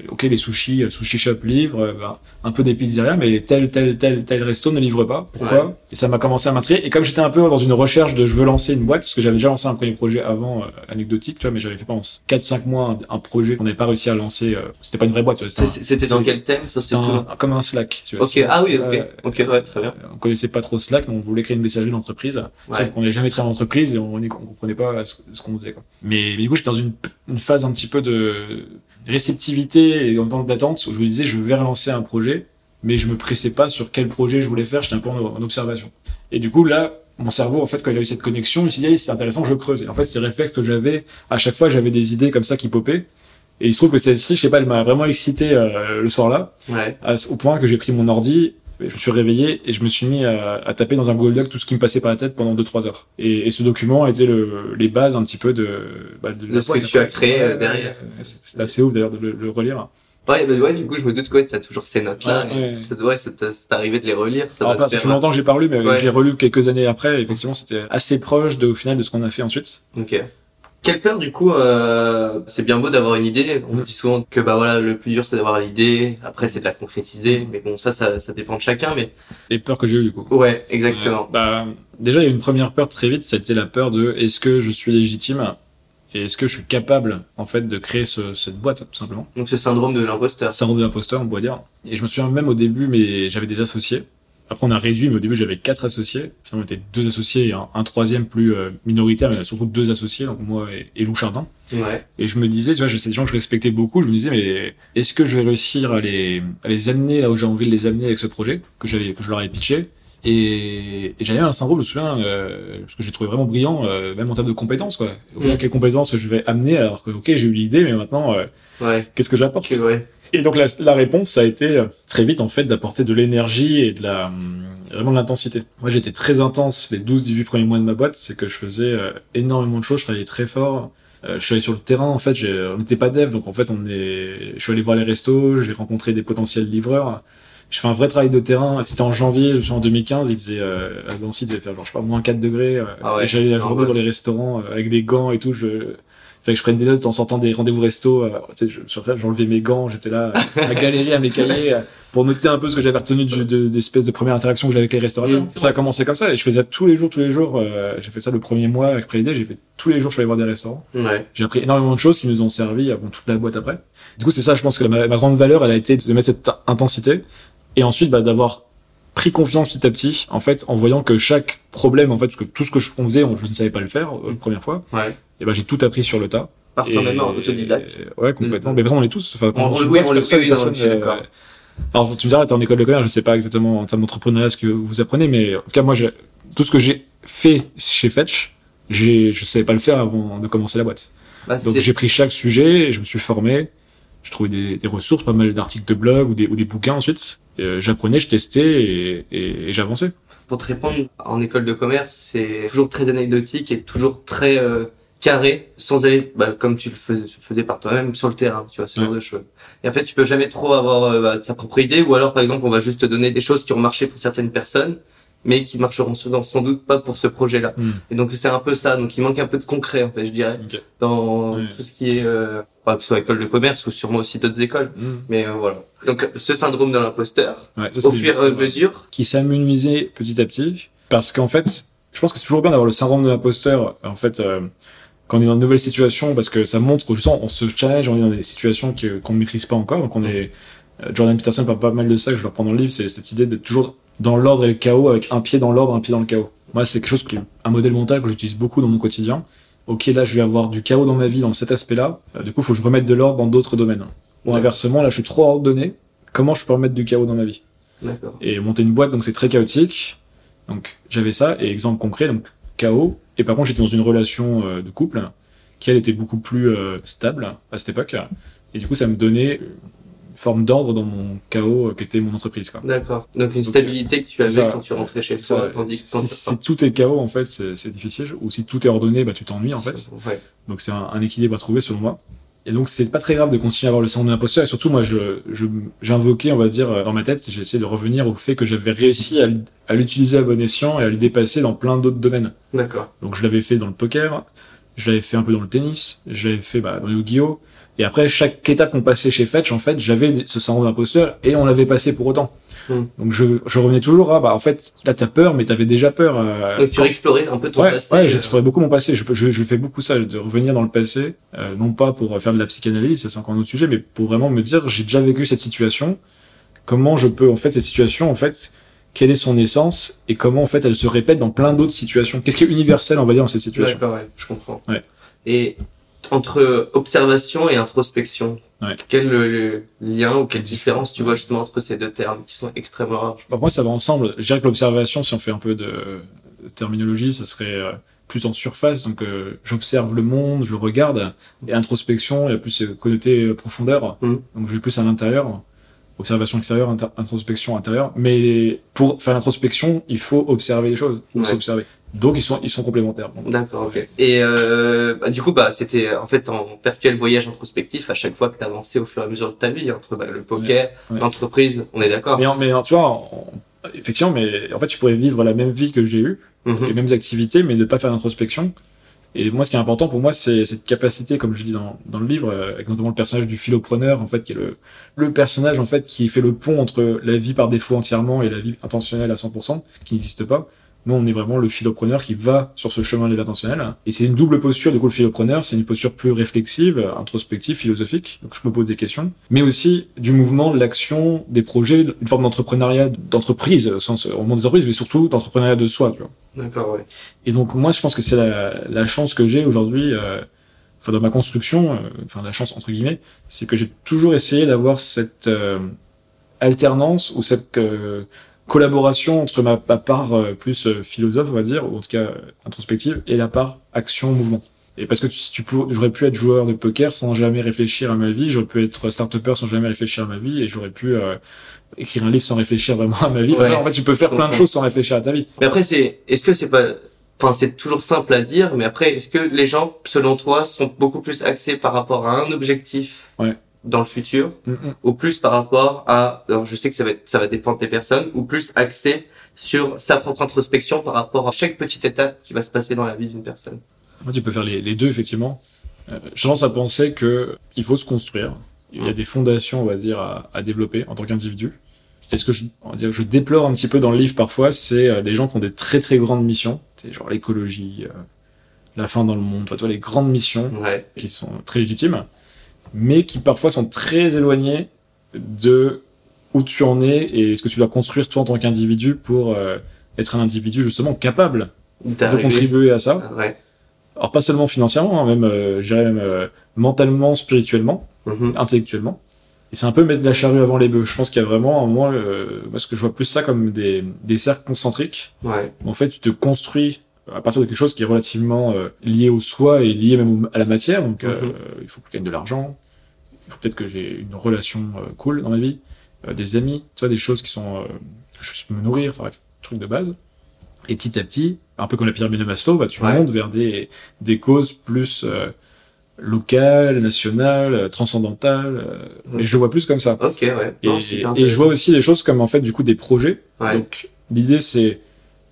Ok, les sushis, euh, sushi shop livrent, euh, ben, un peu des pizzerias, mais tel, tel, tel, tel resto ne livre pas. Pourquoi Ouais. Et ça m'a commencé à m'intriguer. Et comme j'étais un peu dans une recherche de je veux lancer une boîte, parce que j'avais déjà lancé un premier projet avant, euh, anecdotique, tu vois, mais j'avais fait pendant 4-5 mois un, un projet qu'on n'avait pas réussi à lancer. euh, c'était pas une vraie boîte. C'était dans quel thème? Ça, un- comme un Slack. Tu vois, Ok, ah oui, ok. euh, Ok, ouais, très bien. on connaissait pas trop Slack, mais on voulait créer une messagerie d'entreprise. Ouais. Sauf qu'on n'est jamais travaillé en entreprise et on, on comprenait pas ce, ce qu'on faisait. Quoi. Mais, mais du coup, j'étais dans une, une phase un petit peu de réceptivité et en temps d'attente où je me disais, je vais relancer un projet, mais je me pressais pas sur quel projet je voulais faire. J'étais un peu en, en observation. Et du coup, là, mon cerveau, en fait, quand il a eu cette connexion, il s'est dit, c'est intéressant, je creuse. Et en fait, c'est le réflexe que j'avais. À chaque fois, j'avais des idées comme ça qui popaient. Et il se trouve que celle-ci, je sais pas, elle m'a vraiment excité euh, le soir-là Ouais. à- au point que j'ai pris mon ordi, je me suis réveillé et je me suis mis à, à taper dans un Google Doc tout ce qui me passait par la tête pendant 2-3 heures. Et, et ce document était le, les bases un petit peu de, bah, de, De ce que tu as créé, euh, derrière. C'est assez ouf d'ailleurs de le, le relire. Ouais, bah ouais, du coup, je me doute que ouais, t'as toujours ces notes-là. Ouais, et ouais. Ça, ouais, ça t'est c'est arrivé de les relire. Ça Alors, pas- ça fait longtemps que j'ai pas relu, mais Ouais. j'ai relu quelques années après. Et effectivement, c'était assez proche de, au final de ce qu'on a fait ensuite. Ok. Quelle peur, du coup, euh, c'est bien beau d'avoir une idée. On Mm. dit souvent que, bah voilà, le plus dur, c'est d'avoir l'idée. Après, c'est de la concrétiser. Mais bon, ça, ça, ça dépend de chacun, mais. Les peurs que j'ai eues du coup. Ouais, exactement. Bah, déjà, il y a une première peur très vite, c'était la peur de est-ce que je suis légitime et est-ce que je suis capable en fait de créer ce- cette boîte tout simplement. Donc, ce syndrome de l'imposteur. syndrome de l'imposteur, on pourrait dire. Et je me souviens même au début, mais j'avais des associés. Après, on a réduit, mais au début, j'avais quatre associés. Finalement, on était deux associés et un, un troisième plus euh, minoritaire, mais surtout deux associés, donc moi et, et Lou Chardin. Ouais. Et je me disais, tu vois, c'est des gens que je respectais beaucoup. Je me disais, mais est-ce que je vais réussir à les, à les amener là où j'ai envie de les amener avec ce projet que j'avais, que je leur avais pitché? Et, et j'avais un syndrome, je me souviens, euh, parce que j'ai trouvé vraiment brillant, euh, même en termes de compétences, quoi. Au final, Mm. quelles compétences je vais amener alors que, ok, j'ai eu l'idée, mais maintenant, euh, Ouais. qu'est-ce que j'apporte? Ouais. et donc la, la réponse, ça a été très vite en fait d'apporter de l'énergie et de la vraiment de l'intensité. Moi j'étais très intense les 12-18 premiers mois de ma boîte, c'est que je faisais énormément de choses, je travaillais très fort. Euh, je suis allé sur le terrain en fait, on n'était pas dev, donc en fait on est, je suis allé voir les restos, j'ai rencontré des potentiels livreurs. Je fais un vrai travail de terrain. C'était en janvier, je suis en 2015, il faisait euh, à Nancy, il devait faire genre je sais pas moins 4 degrés. euh, Ah ouais. et j'allais la journée dans les restaurants euh, avec des gants et tout. Je, fallait que je prenne des notes en sortant des rendez-vous resto. euh, je- j'enlevais mes gants, j'étais là euh, à galérer à mes cahiers pour noter un peu ce que j'avais retenu du, de, d'espèce de première interaction que j'avais avec les restaurateurs. Mhm. Ça a commencé comme ça et je faisais tous les jours, tous les jours. euh, j'ai fait ça le premier mois avec Préidé, j'ai fait tous les jours, je suis allé voir des restaurants. Ouais. J'ai appris énormément de choses qui nous ont servi avant toute la boîte après. Du coup, c'est ça, je pense que ma, ma grande valeur, elle a été de mettre cette intensité et ensuite bah, d'avoir pris confiance petit à petit, en fait, en voyant que chaque problème, en fait, parce que tout ce que je, on faisait, on- je ne savais pas le faire euh, la première fois, Ouais. et ben j'ai tout appris sur le tas. Par toi-même, en autodidacte. Ouais, complètement. Mais de toute façon, on est tous. Enfin, On- on oui, on le d'accord. Alors, tu me diras, t'es en école de commerce, je sais pas exactement en termes d'entrepreneuriat ce que vous apprenez, mais en tout cas, moi, tout ce que j'ai fait chez Fetch, j'ai, je savais pas le faire avant de commencer la boîte. Bah, Donc, j'ai pris chaque sujet, et je me suis formé, j'ai trouvé des, des ressources, pas mal d'articles de blog ou des, ou des bouquins ensuite. Euh, j'apprenais, je testais et, et, j'avançais. Pour te répondre, en école de commerce, c'est toujours très anecdotique et toujours très euh, carré, sans aller, bah, comme tu le faisais, par toi-même, sur le terrain, tu vois, ce genre de choses. Et en fait, tu peux jamais trop avoir euh, bah, ta propre idée, ou alors, par exemple, on va juste te donner des choses qui ont marché pour certaines personnes, mais qui marcheront sans doute pas pour ce projet-là. Hmm. Et donc c'est un peu ça. Donc il manque un peu de concret en fait, je dirais, dans tout ce qui est, euh, que ce soit école de commerce ou sûrement aussi d'autres écoles. Hmm. Mais euh, voilà. Donc ce syndrome de l'imposteur, au fur et à mesure, qui s'amenuisait petit à petit, parce qu'en fait, je pense que c'est toujours bien d'avoir le syndrome de l'imposteur. En fait. Euh, quand on est dans une nouvelle situation, parce que ça montre que justement on se challenge, on est dans des situations qu'on ne maîtrise pas encore, donc on est euh, Jordan Peterson parle pas mal de ça que je le reprends dans le livre, c'est cette idée d'être toujours dans l'ordre et le chaos, avec un pied dans l'ordre, un pied dans le chaos. Moi, c'est quelque chose qui est un modèle mental que j'utilise beaucoup dans mon quotidien. Ok, là, je vais avoir du chaos dans ma vie, dans cet aspect-là. Euh, du coup, il faut que je remette de l'ordre dans d'autres domaines. Ou inversement, là, je suis trop ordonné. Comment je peux remettre du chaos dans ma vie? Et monter une boîte, donc c'est très chaotique. Donc, j'avais ça. Et exemple concret, donc chaos. Et par contre, j'étais dans une relation euh, de couple qui, elle, était beaucoup plus euh, stable à cette époque. Et du coup, ça me donnait forme d'ordre dans mon chaos qui était mon entreprise. D'accord. Donc une stabilité que tu avais quand tu rentrais chez toi, tandis que si, tout est chaos, en fait, c'est difficile. Ou si tout est ordonné, bah, tu t'ennuies, en fait. Donc c'est un, équilibre à trouver, selon moi. Et donc c'est pas très grave de continuer à avoir le syndrome de l'imposteur. Et surtout, moi, je, j'invoquais, on va dire, dans ma tête, j'ai essayé de revenir au fait que j'avais réussi à, à l'utiliser à bon escient et à le dépasser dans plein d'autres domaines. D'accord. Donc je l'avais fait dans le poker, je l'avais fait un peu dans le tennis, je l'avais fait bah, dans le Yu-Gi-Oh! Et après, chaque étape qu'on passait chez Fetch, en fait, j'avais ce syndrome d'imposteur et on l'avait passé pour autant. Hmm. Donc je, je, revenais toujours à, bah, en fait, là t'as peur, mais t'avais déjà peur. Euh, Donc tu as exploré un peu ton ouais, passé. Ouais, j'explorais beaucoup mon passé. Je, je, je, fais beaucoup ça, de revenir dans le passé, euh, non pas pour faire de la psychanalyse, ça c'est encore un autre sujet, mais pour vraiment me dire, j'ai déjà vécu cette situation. Comment je peux, en fait, cette situation, en fait, quelle est son essence et comment, en fait, elle se répète dans plein d'autres situations. Qu'est-ce qui est universel, on va dire, dans cette situation? D'accord, ouais, je comprends. Ouais. Et entre observation et introspection, quel le, lien ou quelle différence tu vois justement entre ces deux termes qui sont extrêmement rares? Bah, Moi, ça va ensemble. Je dirais que l'observation, si on fait un peu de, terminologie, ça serait euh, plus en surface. Donc, euh, j'observe le monde, je regarde. Et introspection, il y a plus connoté profondeur. Mmh. Donc, je vais plus à l'intérieur. Observation extérieure, introspection intérieure. Mais pour faire l'introspection, il faut observer les choses ou s'observer. Donc ils sont ils sont complémentaires. D'accord, ok. Et euh, bah, du coup bah c'était en fait en perpétuel voyage introspectif à chaque fois que tu avançais au fur et à mesure de ta vie entre bah, le poker, l'entreprise, on est d'accord. Mais mais tu vois effectivement mais en fait tu pourrais vivre la même vie que j'ai eue, mhm. les mêmes activités mais ne pas faire d'introspection. Et moi, ce qui est important pour moi, c'est cette capacité, comme je dis dans, dans le livre, euh, avec notamment le personnage du philopreneur, en fait, qui est le, le personnage, en fait, qui fait le pont entre la vie par défaut entièrement et la vie intentionnelle à 100%, qui n'existe pas. Nous, on est vraiment le philopreneur qui va sur ce chemin de. Et c'est une double posture, du coup, le philopreneur, c'est une posture plus réflexive, introspective, philosophique. Donc, je me pose des questions. Mais aussi du mouvement, de l'action, des projets, une forme d'entrepreneuriat, d'entreprise, au sens, au monde des entreprises, mais surtout d'entrepreneuriat de soi, tu vois. D'accord, ouais. Et donc, moi, je pense que c'est la, la, chance que j'ai aujourd'hui, euh, enfin, dans ma construction, euh, enfin, la chance, entre guillemets, c'est que j'ai toujours essayé d'avoir cette, euh, alternance ou cette euh, collaboration entre ma, part euh, plus euh, philosophe, on va dire, ou en tout cas euh, introspective, et la part action-mouvement. Et parce que tu, tu j'aurais pu être joueur de poker sans jamais réfléchir à ma vie, j'aurais pu être start-upper sans jamais réfléchir à ma vie, et j'aurais pu écrire un livre sans réfléchir vraiment à ma vie. en fait, tu peux faire plein de choses sans réfléchir à ta vie. Mais après, c'est, est-ce que c'est pas, enfin, c'est toujours simple à dire, mais après, est-ce que les gens, selon toi, sont beaucoup plus axés par rapport à un objectif ouais dans le futur, mm, mm. ou plus par rapport à, alors je sais que ça va, ça va dépendre des personnes, ou plus axé sur sa propre introspection par rapport à chaque petite étape qui va se passer dans la vie d'une personne. Moi, tu peux faire les, les deux, effectivement. Euh, je tendance à penser que il faut se construire. Il y a des fondations, on va dire, à, à développer en tant qu'individu. Et ce que je, on va dire, je déplore un petit peu dans le livre parfois, c'est euh, les gens qui ont des très très grandes missions, c'est genre l'écologie, euh, la fin dans le monde, toi, les grandes missions qui sont très légitimes mais qui parfois sont très éloignés de où tu en es et ce que tu dois construire toi en tant qu'individu pour euh, être un individu justement capable de contribuer à ça. Ouais. Alors pas seulement financièrement, hein, même, euh, je dirais même euh, mentalement, spirituellement, mm-hmm. intellectuellement. Et c'est un peu mettre la charrue avant les bœufs. Je pense qu'il y a vraiment, moi, parce que je vois plus ça comme des, des cercles concentriques. Ouais. En fait, tu te construis à partir de quelque chose qui est relativement euh, lié au soi et lié même à la matière. Donc, euh, mhm. il faut que je gagne de l'argent. Il faut peut-être que j'ai une relation euh, cool dans ma vie. des amis, tu vois, des choses qui sont, je peux me nourrir, enfin bref, truc de base. Et petit à petit, un peu comme la pyramide de Maslow, bah, tu montes vers des, des causes plus locales, nationales, transcendantales. Et je le vois plus comme ça. Ok, ouais. Et, et, je vois aussi des choses comme en fait du coup des projets. Donc l'idée c'est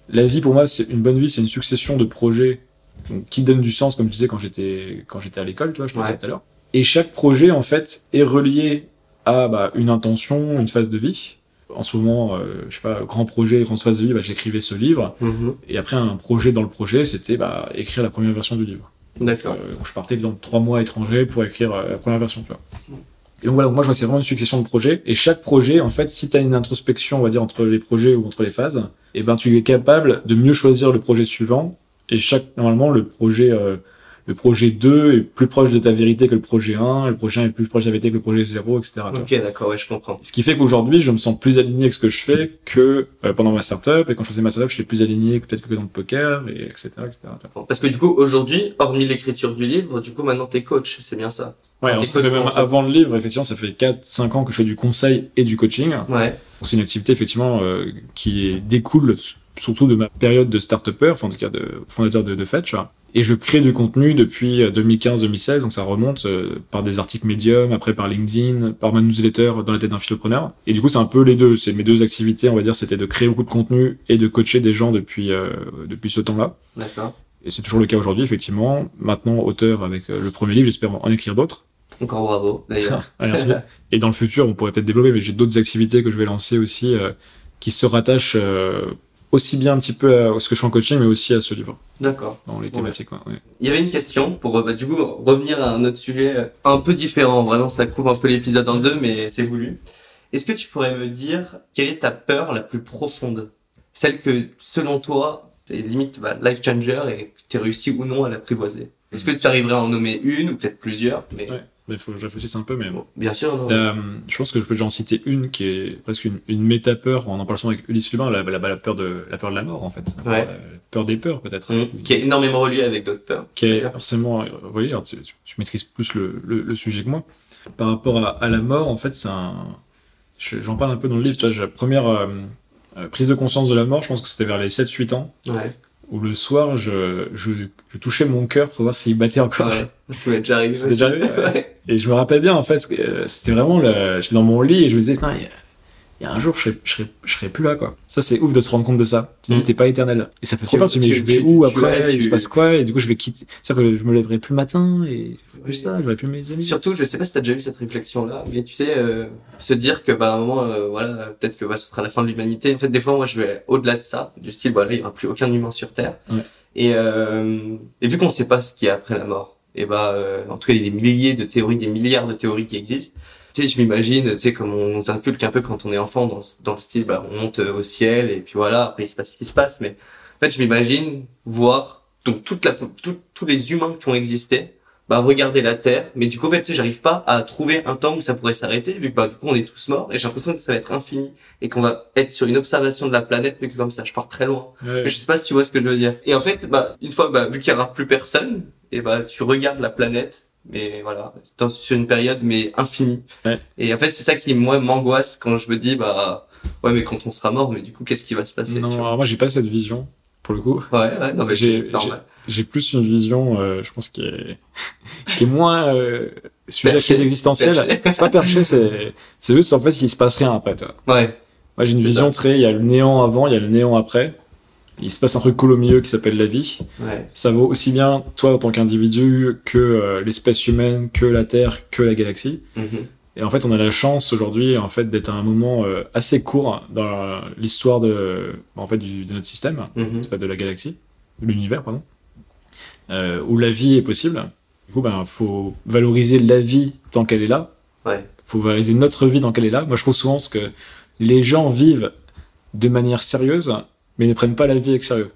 la vie pour moi c'est une bonne vie, c'est une succession de projets qui donnent du sens comme je disais quand j'étais quand j'étais à l'école, tu vois, je te disais tout à l'heure. Et chaque projet en fait est relié à bah, une intention, une phase de vie en ce moment, euh, je sais pas, grand projet, grande phase de vie, bah, j'écrivais ce livre. Mm-hmm. Et après, un projet dans le projet, c'était bah, écrire la première version du livre. D'accord. Euh, je partais, exemple, trois mois étrangers pour écrire euh, la première version, tu vois. Et donc voilà, moi je vois c'est vraiment une succession de projets. Et chaque projet, en fait, si tu as une introspection, on va dire, entre les projets ou entre les phases, et eh ben tu es capable de mieux choisir le projet suivant. Et chaque, normalement, le projet le projet 2 est plus proche de ta vérité que le projet 1, le projet 1 est plus proche de la vérité que le projet 0, etc. Ok, d'accord, ouais, je comprends. Ce qui fait qu'aujourd'hui, je me sens plus aligné avec ce que je fais que euh, pendant ma startup, et quand je faisais ma startup, j'étais plus aligné que peut-être que dans le poker, et etc., etc. Parce que du coup, aujourd'hui, hormis l'écriture du livre, du coup, maintenant t'es coach, c'est bien ça Ouais, fait même avant le livre, effectivement, ça fait 4-5 ans que je fais du conseil et du coaching. Ouais. C'est une activité, effectivement, euh, qui découle surtout de ma période de start-upper, enfin, en tout cas, de fondateur de, de Fetch. Et je crée du contenu depuis 2015-2016, euh, donc ça remonte euh, par des articles médium, après par LinkedIn, par ma newsletter dans la tête d'un philopreneur. Et du coup, c'est un peu les deux. C'est mes deux activités, on va dire, c'était de créer beaucoup de contenu et de coacher des gens depuis euh, depuis ce temps-là. D'accord. Et c'est toujours le cas aujourd'hui, effectivement. Maintenant, auteur avec le premier livre, j'espère en écrire d'autres. Encore bravo, d'ailleurs. Merci. Et dans le futur, on pourrait peut-être développer, mais j'ai d'autres activités que je vais lancer aussi qui se rattachent aussi bien un petit peu à ce que je suis en coaching, mais aussi à ce livre. D'accord. Dans les thématiques, Il y avait une question pour bah, du coup revenir à un autre sujet euh, un peu différent. Vraiment, ça coupe un peu l'épisode en deux, mais c'est voulu. Est-ce que tu pourrais me dire quelle est ta peur la plus profonde? Celle que, selon toi, est limite bah, life changer et que tu réussi ou non à l'apprivoiser? Est-ce que tu arriverais à en nommer une ou peut-être plusieurs mais il faut que je réfléchisse un peu, mais bon. Bien sûr, non. Euh, je pense que je peux en citer une qui est presque une, une méta-peur, en en parlant avec Ulysse Lubin, la, la, la, peur de, la peur de la mort, en fait. La, peur, des peurs, peut-être. Mmh. Qui est énormément reliée avec d'autres peurs. Qui est forcément reliée, alors tu, tu, maîtrises plus le, le, le, sujet que moi. Par rapport à, à la mort, en fait, c'est un. J'en parle un peu dans le livre, tu vois, la première euh, euh, prise de conscience de la mort, je pense que c'était vers les 7-8 ans. Ouais où le soir, je, je, je touchais mon cœur pour voir s'il battait encore. Ouais, ça m'est déjà arrivé. déjà arrivé. Et je me rappelle bien, en fait, euh, c'était vraiment le, j'étais dans mon lit et je me disais, y a un jour, je serai, je serai, je serai plus là, quoi. Ça, c'est ouf de se rendre compte de ça. Tu me dis, mm. t'es pas éternel. Et ça fait trop peur, tu me dis, je vais où après, il se passe quoi, et du coup, je vais quitter. C'est-à-dire que je me lèverai plus le matin, et plus ça, je verrai plus mes amis. Surtout, je sais pas si t'as déjà eu cette réflexion-là, mais tu sais, euh, se dire que, bah, à un moment, euh, voilà, peut-être que, bah, ce sera la fin de l'humanité. En fait, des fois, moi, je vais au-delà de ça, du style, voilà, il y aura plus aucun humain sur Terre. Ouais. Et, euh, et vu qu'on sait pas ce qu'il y a après la mort, et bah, euh, en tout cas, il y a des milliers de théories, des milliards de théories qui existent tu sais, je m'imagine, tu sais, comme on nous inculque un peu quand on est enfant dans, dans le style, bah, on monte au ciel et puis voilà, après il se passe ce qui se passe. Mais en fait, je m'imagine voir donc toute la, tous les humains qui ont existé, bah, regarder la Terre. Mais du coup, en fait, tu sais, j'arrive pas à trouver un temps où ça pourrait s'arrêter, vu que bah, du coup, on est tous morts et j'ai l'impression que ça va être infini et qu'on va être sur une observation de la planète, mais que comme ça, je pars très loin. Mais je sais pas si tu vois ce que je veux dire. Et en fait, bah, une fois, bah, vu qu'il y aura plus personne, et bah, tu regardes la planète mais voilà, dans, sur une période mais infinie. Ouais. Et en fait, c'est ça qui moi m'angoisse quand je me dis bah ouais, mais quand on sera mort, mais du coup, qu'est-ce qui va se passer Non, alors moi j'ai pas cette vision pour le coup. Ouais, ouais, non mais j'ai j'ai plus une vision, euh, je pense qui est qui est moins euh, sujet très existentiel. C'est pas perché, c'est c'est juste en fait il se passe rien après. Toi. Ouais. Moi j'ai une vision très, il y a le néant avant, il y a le néant après il se passe un truc cool au milieu qui s'appelle la vie. Ouais. Ça vaut aussi bien toi en tant qu'individu que euh, l'espèce humaine, que la Terre, que la galaxie. Mm-hmm. Et en fait, on a la chance aujourd'hui en fait d'être à un moment euh, assez court dans l'histoire de en fait du, de notre système, mm-hmm. de la galaxie, de l'univers pardon, euh, où la vie est possible. Du coup, ben faut valoriser la vie tant qu'elle est là. Ouais. Faut valoriser notre vie tant qu'elle est là. Moi, je trouve souvent que les gens vivent de manière sérieuse mais ils ne prennent pas la vie avec sérieux.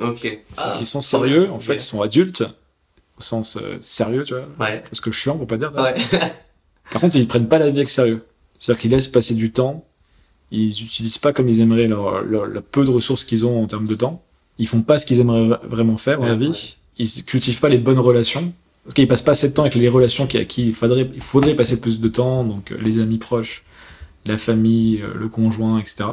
Ok. Ah, ils sont sérieux, en fait, ils sont adultes, au sens euh, sérieux, tu vois. Ouais. Parce que chiant, pour pas dire. Ouais. Par contre, ils prennent pas la vie avec sérieux. C'est-à-dire qu'ils laissent passer du temps, ils utilisent pas comme ils aimeraient leur, leur, le peu de ressources qu'ils ont en termes de temps. Ils font pas ce qu'ils aimeraient vraiment faire dans la vie. Ils cultivent pas les bonnes relations. Parce qu'ils passent pas assez de temps avec les relations qui, à qui il faudrait, il faudrait passer plus de temps, donc euh, les amis proches, la famille, euh, le conjoint, etc.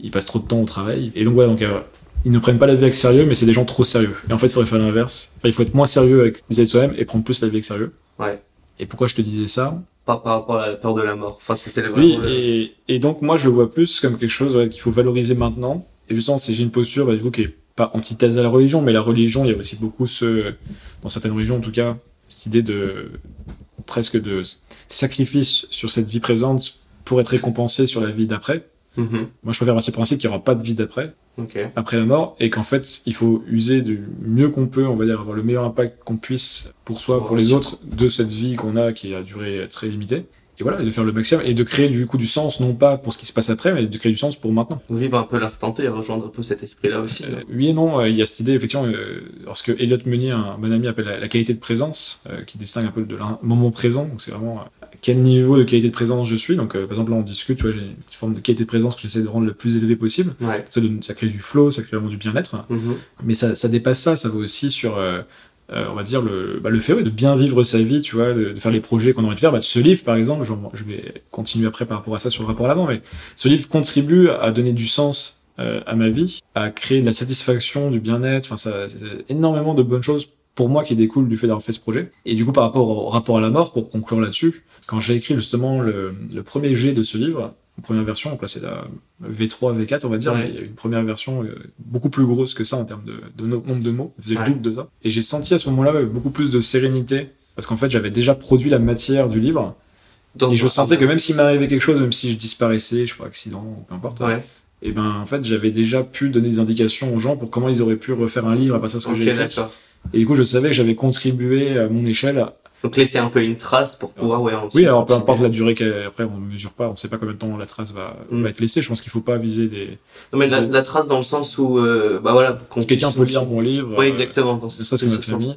Ils passent trop de temps au travail. Et donc, voilà, donc, euh, ils ne prennent pas la vie avec sérieux, mais c'est des gens trop sérieux. Et en fait, il faudrait faire l'inverse. Enfin, il faut être moins sérieux avec vis de soi-même et prendre plus la vie avec sérieux. Ouais. Et pourquoi je te disais ça? Par, par rapport à la peur de la mort. Enfin, c'est vraiment Oui, le- et, et donc moi je le vois plus comme quelque chose ouais, qu'il faut valoriser maintenant. Et justement, si j'ai une posture bah, du coup, qui est pas antithèse à la religion, mais la religion, il y a aussi beaucoup ce, dans certaines religions en tout cas, cette idée de presque de sacrifice sur cette vie présente pour être récompensé sur la vie d'après. Mhm. Moi je préfère à ce principe qu'il n'y aura pas de vie d'après, Ok. après la mort, et qu'en fait il faut user du mieux qu'on peut, on va dire, avoir le meilleur impact qu'on puisse pour soi, pour les autres, de cette vie qu'on a qui a duré très limitée. Et voilà, et de faire le maximum, et de créer du coup du sens, non pas pour ce qui se passe après, mais de créer du sens pour maintenant. Vivre un peu l'instant T et rejoindre un peu cet esprit-là aussi. Euh, oui et non, euh, il y a cette idée, effectivement, euh, lorsque Elliot Meunier, un bon ami, appelle la, la qualité de présence, qui distingue un peu de l'in- moment présent, donc c'est vraiment quel niveau de qualité de présence je suis. Donc, euh, par exemple, là, on discute, tu vois, j'ai une forme de qualité de présence que j'essaie de rendre le plus élevé possible. Ouais. Ça, donne, ça crée du flow, ça crée vraiment du bien-être. Mhm. Mais ça, ça dépasse ça, ça va aussi sur, euh, euh, on va dire, le, bah, le fait ouais, de bien vivre sa vie, tu vois, de, de faire les projets qu'on a envie de faire. Bah, ce livre, par exemple, je, je vais continuer après par rapport à ça sur le rapport à l'avant, mais ce livre contribue à donner du sens euh, à ma vie, à créer de la satisfaction, du bien-être, enfin, ça, c'est énormément de bonnes choses pour moi qui découlent du fait d'avoir fait ce projet. Et du coup, par rapport au rapport à la mort, pour conclure là-dessus, quand j'ai écrit justement le, le premier jet de ce livre, première version, donc là c'est la V3, V4 on va dire, Ouais. mais il y a une première version euh, beaucoup plus grosse que ça en termes de, de no- nombre de mots, elle faisait le double de ça. Et j'ai senti à ce moment-là beaucoup plus de sérénité, parce qu'en fait j'avais déjà produit la matière du livre, Dans et je sentais que même s'il m'arrivait quelque chose, même si je disparaissais, je sais pas, accident, ou peu importe, Ouais. et ben en fait j'avais déjà pu donner des indications aux gens pour comment ils auraient pu refaire un livre à partir de ce que j'ai écrit. Et du coup je savais que j'avais contribué à mon échelle Donc laisser un peu une trace pour pouvoir, ouais. Oui, alors peu importe la durée qu'après on mesure pas, on sait pas combien de temps la trace va, Mm. va être laissée. Je pense qu'il faut pas viser des. Non, mais la, la trace dans le sens où, euh, bah voilà, Quelqu'un peut lire mon livre. Ouais, euh, exactement. Dans ne ce, que ma famille.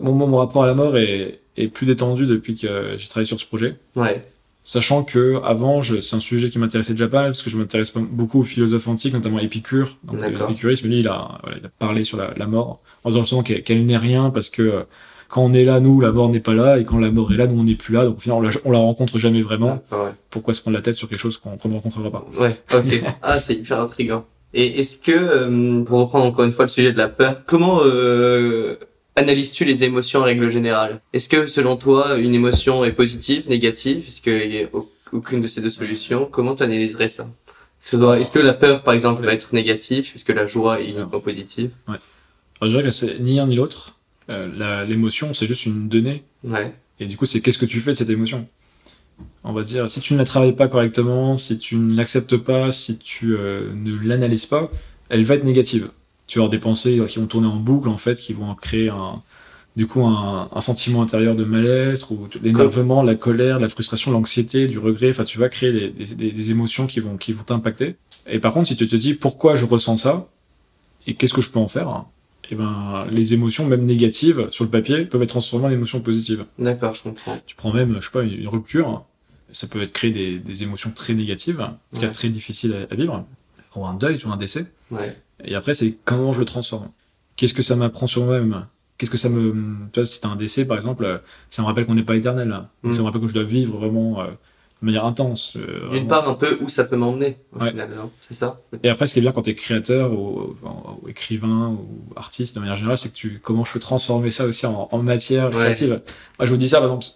Mon, mon rapport à la mort est, est plus détendu depuis que j'ai travaillé sur ce projet. Ouais. Sachant que avant, je- c'est un sujet qui m'intéressait déjà pas parce que je m'intéresse pas- beaucoup aux philosophes antiques, notamment Épicure. Donc l'épicurisme, lui, il a, voilà, il a parlé sur la, la mort, en disant justement qu'elle qu'elle n'est rien, parce que euh, quand on est là, nous, la mort n'est pas là, et quand la mort est là, nous, on n'est plus là. Donc au final, on la, on la rencontre jamais vraiment. Ouais. Pourquoi se prendre la tête sur quelque chose qu'on ne rencontrera pas? Ouais, ok. ah, c'est hyper intriguant. Et est-ce que, euh, pour reprendre encore une fois le sujet de la peur, comment euh, analyses-tu les émotions en règle générale? Est-ce que, selon toi, une émotion est positive, négative? Est-ce qu'il n'y a au- aucune de ces deux solutions? Comment tu analyserais ça? Est-ce que la peur, par exemple, va être négative? Est-ce que la joie est uniquement positive? Alors, je dirais que c'est ni un ni l'autre. Euh, la- L'émotion, c'est juste une donnée. Ouais, Et du coup, c'est qu'est-ce que tu fais de cette émotion? On va dire, si tu ne la travailles pas correctement, si tu ne l'acceptes pas, si tu euh, ne l'analyses pas, elle va être négative. Tu vas avoir des pensées qui vont tourner en boucle, en fait, qui vont créer un, du coup, un, un sentiment intérieur de mal-être, ou l'énervement, la colère, la frustration, l'anxiété, du regret. Enfin, tu vas créer des, des- des- émotions qui vont, qui vont t'impacter. Et par contre, si tu te dis pourquoi je ressens ça, et qu'est-ce que je peux en faire, et ben, les émotions, même négatives, sur le papier, peuvent être transformées en émotions positives. d'accord, je comprends. Tu prends même, je sais pas, une, une rupture, ça peut être créer des, des émotions très négatives, en tout cas Ouais. très difficiles à, à vivre, ou un deuil, ou un décès. Ouais, Et après, c'est comment je le transforme. Qu'est-ce que ça m'apprend sur moi-même Qu'est-ce que ça me. Tu vois, si t'as un décès, par exemple, euh, ça me rappelle qu'on n'est pas éternel. là. Mm. Ça me rappelle que je dois vivre vraiment euh, de manière intense. euh, D'une part, un peu où ça peut m'emmener, au Ouais. final, C'est ça? Et après, ce qui est bien quand t'es créateur ou, ou- ou écrivain ou artiste de manière générale, c'est que tu comment je peux transformer ça aussi en, en matière Ouais. créative? Moi, je vous dis ça, par exemple,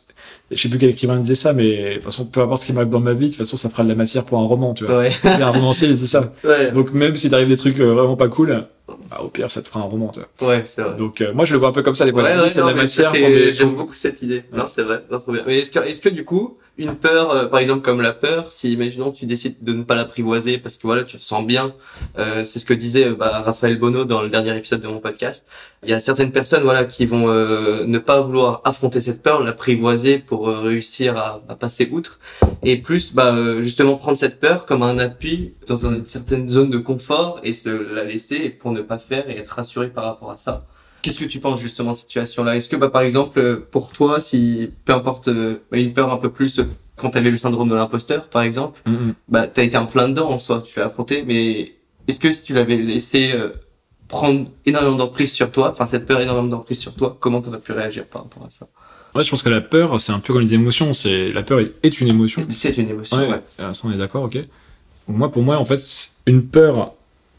je sais plus quel écrivain disait ça, mais de toute façon, peu importe ce qui m'arrive dans ma vie, de toute façon, ça fera de la matière pour un roman, tu vois. Ouais, un romancier, il dit ça. ouais, Donc, même si t'arrives des trucs euh, vraiment pas cool, bah, au pire, ça te fera un roman, tu vois. ouais, c'est vrai. Donc, euh, moi, je le vois un peu comme ça, les Ouais, poissons. ouais, c'est de la matière. J'aime beaucoup cette idée. Non, c'est vrai, non, trop bien. Mais est-ce que, est-ce que du coup, une peur, euh, par exemple comme la peur, si imaginons tu décides de ne pas l'apprivoiser parce que voilà, tu te sens bien, euh, c'est ce que disait euh, bah, Raphaël Bono dans le dernier épisode de mon podcast. Il y a certaines personnes voilà qui vont euh, ne pas vouloir affronter cette peur, l'apprivoiser pour réussir à, passer outre, et plus bah justement prendre cette peur comme un appui dans une certaine zone de confort et se la laisser pour ne pas faire et être rassuré par rapport à ça. Qu'est-ce que tu penses justement de cette situation-là? Est-ce que, bah, par exemple, euh, pour toi, si peu importe euh, bah, une peur un peu plus euh, quand tu avais le syndrome de l'imposteur, par exemple, Mm, mm. bah t'as été en plein dedans en soi, tu l'as affronté, mais est-ce que si tu l'avais laissé euh, prendre énormément d'emprise sur toi, enfin cette peur énormément d'emprise sur toi, comment tu aurais pu réagir par rapport à ça? Ouais, je pense que la peur, c'est un peu comme les émotions. C'est la peur est une émotion. C'est une émotion. Ouais. Ça, on est d'accord, ok. Donc moi, pour moi, en fait, une peur,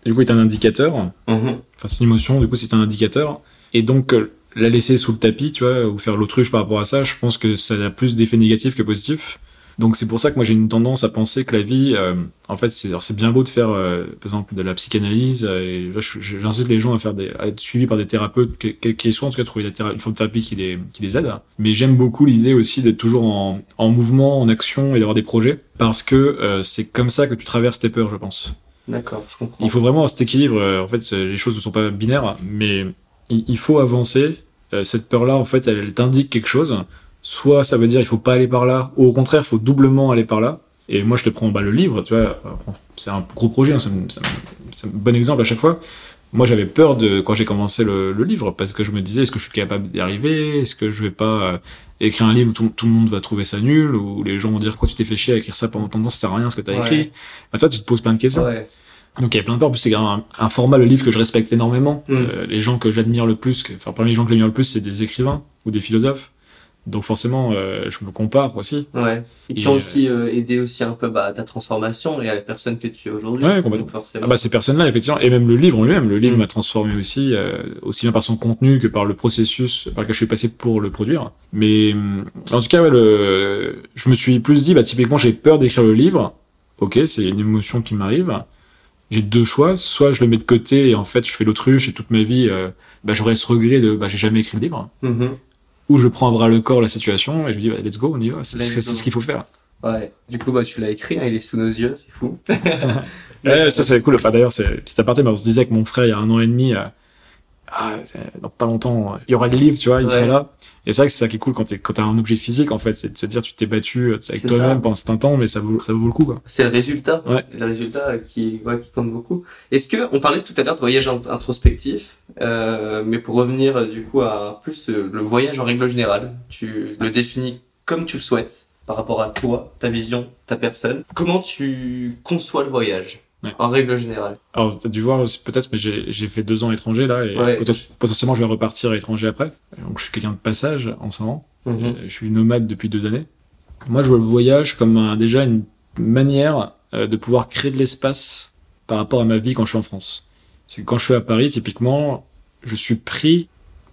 du coup, est un indicateur. Mhm. Enfin, c'est une émotion, du coup, c'est un indicateur. Et donc, euh, la laisser sous le tapis, tu vois, ou faire l'autruche par rapport à ça, je pense que ça a plus d'effets négatifs que positifs. Donc c'est pour ça que moi j'ai une tendance à penser que la vie, euh, en fait, c'est bien beau de faire, euh, par exemple, de la psychanalyse. euh, j'incite les gens à faire des, à être suivis par des thérapeutes, qu'ils soient, en tout cas trouver une forme de thérapie qui les, qui les aide. Mais j'aime beaucoup l'idée aussi d'être toujours en, en mouvement, en action et d'avoir des projets, parce que c'est comme ça que tu traverses tes peurs, je pense. D'accord, je comprends. Il faut vraiment avoir cet équilibre. En fait, les choses ne sont pas binaires, mais il, il faut avancer. Euh, Cette peur-là, en fait, elle, elle t'indique quelque chose. Soit ça veut dire il faut pas aller par là, ou au contraire, il faut doublement aller par là. Et moi, je te prends bah, le livre, tu vois. C'est un gros projet, hein, c'est un- bon exemple à chaque fois. Moi, j'avais peur de quand j'ai commencé le, le livre parce que je me disais est-ce que je suis capable d'y arriver? Est-ce que je vais pas euh, écrire un livre où tout, tout le monde va trouver ça nul Ou les gens vont dire pourquoi tu t'es fait chier à écrire ça pendant ton temps, ça sert à rien ce que tu as Ouais. écrit? Bah, Toi, tu te poses plein de questions. Ouais. Donc il y a plein de peurs, c'est un, un format, le livre que je respecte énormément. Mm. Euh, les gens que j'admire le plus, que, enfin parmi les gens que j'admire le plus, c'est des écrivains ou des philosophes. Donc forcément, euh, je me compare aussi. Ouais. Et Et, ont euh, aussi euh, aidé aussi un peu bah, à ta transformation et à la personne que tu es aujourd'hui. Ouais, complètement. Donc, forcément. Ah bah ces personnes-là, effectivement, et même le livre en lui-même, le livre Mm. m'a transformé aussi, euh, aussi bien par son contenu que par le processus par lequel je suis passé pour le produire. Mais hum, en tout cas, ouais, le, je me suis plus dit, bah typiquement, j'ai peur d'écrire le livre. Ok, c'est une émotion qui m'arrive. J'ai deux choix, soit je le mets de côté et en fait je fais l'autruche et toute ma vie, euh, bah, j'aurais ce regret de, bah j'ai jamais écrit le livre. Mhm. Ou je prends à bras le corps la situation et je me dis, bah, let's go, on y va, c'est ce qu'il faut faire. Ouais. Du coup, bah, tu l'as écrit, hein, il est sous nos yeux, c'est fou. Ouais, ça c'est cool. Enfin d'ailleurs, c'est petit aparté, mais on se disait avec mon frère il y a un an et demi, euh, ah, dans pas longtemps, euh, il y aura le livre, tu vois, il Ouais. sera là. Et c'est vrai que c'est ça qui est cool quand t'es- quand t'as un objet physique, en fait, c'est de se dire tu t'es battu euh, avec toi-même pendant un certain temps, mais ça vaut, ça vaut le coup, quoi. C'est le résultat. Ouais. Le résultat qui, ouais, qui compte beaucoup. Est-ce que, on parlait tout à l'heure de voyage int- introspectif, euh, mais pour revenir euh, du coup à plus euh, le voyage en règle générale, tu le définis comme tu le souhaites par rapport à toi, ta vision, ta personne. Comment tu conçois le voyage? Ouais. en règle générale Alors, t'as dû voir aussi, peut-être, mais j'ai fait deux ans étranger là, et Ouais. potentiellement je vais repartir à l'étranger après. Donc je suis quelqu'un de passage en ce moment. Mhm. Euh, Je suis nomade depuis deux années. Moi, je vois le voyage comme un- déjà une manière euh, de pouvoir créer de l'espace par rapport à ma vie quand je suis en France. C'est que quand je suis à Paris, typiquement, je suis pris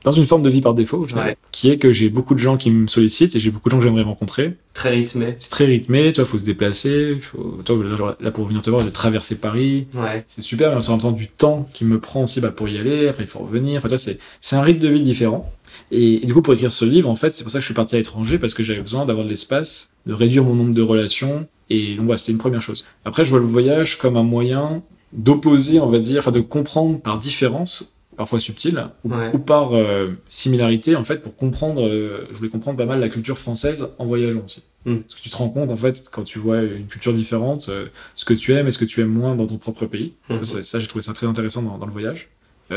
dans une forme de vie par défaut, Ouais. qui est que j'ai beaucoup de gens qui me sollicitent et j'ai beaucoup de gens que j'aimerais rencontrer. Très rythmé. C'est très rythmé, tu vois, faut se déplacer, faut, là, genre, là, pour venir te voir, de traverser Paris, Ouais. c'est super, mais c'est en même temps du temps qui me prend aussi bah, pour y aller, après il faut revenir, enfin tu vois, c'est, c'est un rythme de vie différent. Et, et du coup, pour écrire ce livre, en fait, c'est pour ça que je suis parti à l'étranger, parce que j'avais besoin d'avoir de l'espace, de réduire mon nombre de relations, et donc voilà, c'était une première chose. Après, je vois le voyage comme un moyen d'opposer, on va dire, enfin de comprendre par différence, parfois subtile, ou, Ouais. ou par euh, similarité, en fait, pour comprendre, euh, je voulais comprendre pas mal la culture française en voyageant aussi. Mm. Parce que tu te rends compte, en fait, quand tu vois une culture différente, euh, ce que tu aimes et ce que tu aimes moins dans ton propre pays. Ça, ça, j'ai trouvé ça très intéressant dans, dans le voyage.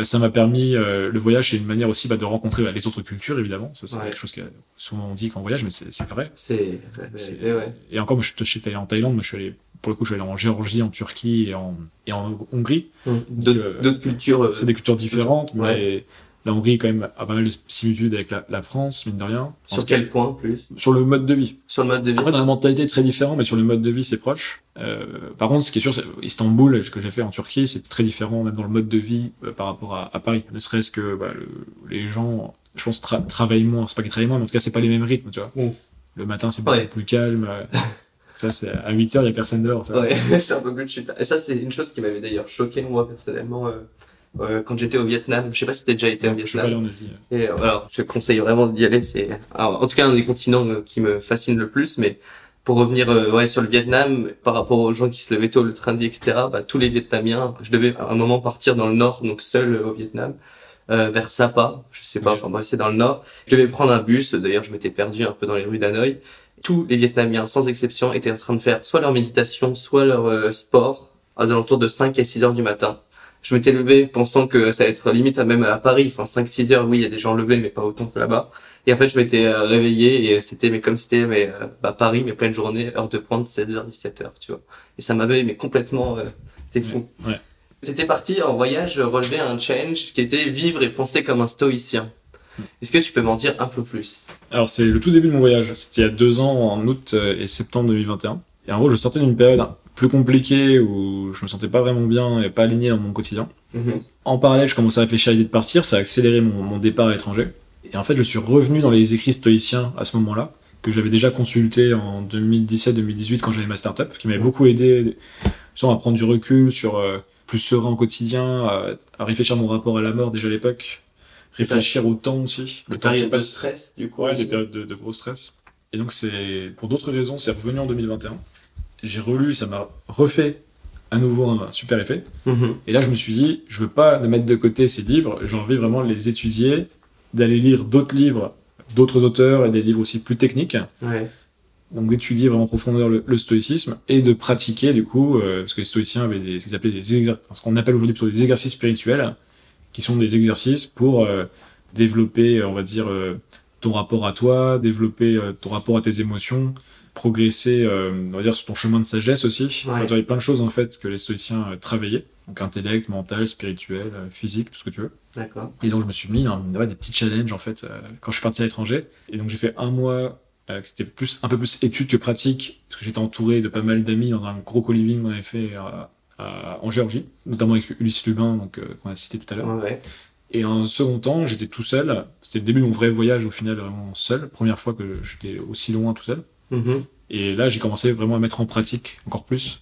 Ça m'a permis, le voyage, c'est une manière aussi bah, de rencontrer bah, les autres cultures, évidemment. Ça, c'est Ouais. quelque chose que souvent on dit qu'en voyage, mais c'est vrai. C'est, vérité, ouais. Et encore, moi, je suis allé en Thaïlande, moi, je suis allé, pour le coup, je suis allé en Géorgie, en Turquie et en, et en Hongrie. D'autres euh, cultures. euh, C'est des cultures différentes, Ouais. mais la Hongrie, quand même, a pas mal de similitudes avec la, la France, mine de rien. En Sur cas, quel point plus? Sur le mode de vie. Sur le mode de vie Après, dans la mentalité, très différent, mais sur le mode de vie, c'est proche. Euh, par contre, ce qui est sûr, c'est Istanbul, ce que j'ai fait en Turquie, c'est très différent, même dans le mode de vie, euh, par rapport à, à Paris. Ne serait-ce que bah, le- les gens, je pense, tra- travaillent moins. C'est pas qu'ils travaillent moins, mais en tout cas, c'est pas les mêmes rythmes, tu vois. Mm. Le matin, c'est beaucoup Ouais. plus calme. ça, c'est à 8 heures, il y a personne dehors. vois. Ouais, c'est un peu plus chute. Et ça, c'est une chose qui m'avait d'ailleurs choqué, moi, personnellement, euh, euh, quand j'étais au Vietnam. Je sais pas si t'as déjà été au Je suis allé Vietnam. en Asie. Et euh, alors, je te conseille vraiment d'y aller. C'est, en tout cas, un des continents euh, qui me fascine le plus. Mais pour revenir, euh, ouais, sur le Vietnam, par rapport aux gens qui se levaient tôt, le train de vie, etc., bah, tous les Vietnamiens, je devais à un moment partir dans le nord, donc seul euh, au Vietnam. Euh, vers Sapa, je sais pas, Ouais. enfin bref, c'est dans le nord. Je devais prendre un bus, d'ailleurs je m'étais perdu un peu dans les rues d'Hanoï. Tous les Vietnamiens, sans exception, étaient en train de faire soit leur méditation, soit leur euh, sport, aux alentours de 5 et 6 heures du matin. Je m'étais levé pensant que ça allait être limite à même à Paris, enfin 5-6 heures, oui, il y a des gens levés, mais pas autant que là-bas. Et en fait, je m'étais euh, réveillé et c'était mais comme c'était mais euh, bah, Paris, mais pleine journée, heure de pointe, 16h, 17h, tu vois. Et ça m'avait mais complètement, euh, c'était fou. Ouais. T'étais parti en voyage relever un challenge qui était vivre et penser comme un stoïcien. Est-ce que tu peux m'en dire un peu plus? Alors, c'est le tout début de mon voyage. C'était il y a deux ans, en août et septembre 2021. Et en gros, je sortais d'une période plus compliquée où je me sentais pas vraiment bien et pas aligné dans mon quotidien. Mhm. En parallèle, je commençais à réfléchir à l'idée de partir, ça a accéléré mon, mon départ à l'étranger. Et en fait, je suis revenu dans les écrits stoïciens à ce moment-là, que j'avais déjà consulté en 2017-2018 quand j'avais ma startup, qui m'avait beaucoup aidé à prendre du recul, sur euh, plus serein au quotidien, à, à, réfléchir à mon rapport à la mort déjà à l'époque, réfléchir au temps aussi. Le temps qui passe. de stress, du coup. Ouais, des périodes de, de gros stress. Et donc, c'est pour d'autres raisons, c'est revenu en 2021. J'ai relu, ça m'a refait à nouveau un super effet. Mhm. Et là, je me suis dit, je veux pas mettre de côté ces livres, j'ai envie vraiment de les étudier, d'aller lire d'autres livres, d'autres auteurs et des livres aussi plus techniques. Ouais. Donc d'étudier vraiment en profondeur le, le, stoïcisme et de pratiquer du coup, euh, parce que les stoïciens avaient des, ce qu'ils appelaient des exercices, ce qu'on appelle aujourd'hui plutôt des exercices spirituels, qui sont des exercices pour euh, développer, on va dire, euh, ton rapport à toi, développer euh, ton rapport à tes émotions, progresser, euh, on va dire, sur ton chemin de sagesse aussi. Ouais. Enfin, il y a plein de choses en fait que les stoïciens euh, travaillaient, donc intellect, mental, spirituel, euh, physique, tout ce que tu veux. D'accord. Et donc je me suis mis hein, des petits challenges en fait euh, quand je suis parti à l'étranger. Et donc j'ai fait un mois euh, c'était plus un peu plus étude que pratique, parce que j'étais entouré de pas mal d'amis dans un gros co-living qu'on avait fait en Géorgie, notamment avec Ulysse Lubin, donc euh, qu'on a cité tout à l'heure. Ouais. Et en second temps, j'étais tout seul. C'était le début de mon vrai voyage au final, vraiment seul. Première fois que j'étais aussi loin tout seul. Mhm. Et là, j'ai commencé vraiment à mettre en pratique encore plus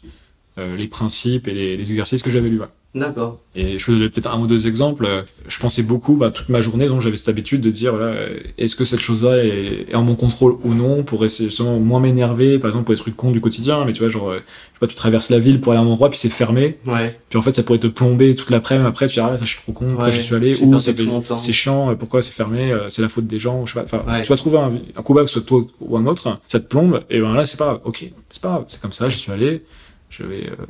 euh, les principes et les, les exercices que j'avais lus. ouais. D'accord. Et je vous donner peut-être un ou deux exemples. Je pensais beaucoup, bah, toute ma journée, donc j'avais cette habitude de dire, voilà, est-ce que cette chose-là est, est en mon contrôle ou non, pour essayer justement moins m'énerver, par exemple pour des trucs cons du quotidien, mais tu vois, genre, euh, je sais pas, tu traverses la ville pour aller à un endroit, puis c'est fermé, Ouais. puis en fait ça pourrait te plomber toute l'après-midi, après tu dis, ah, je suis trop con, pourquoi Ouais, j'y suis allé, ou c'est chiant, euh, pourquoi c'est fermé, euh, c'est la faute des gens, je sais pas, enfin, Ouais. tu vas trouver un, un coup bas, que ce soit toi ou un autre, ça te plombe, et ben là c'est pas grave, ok, c'est pas grave, c'est comme ça, j'y suis allé, je vais, euh,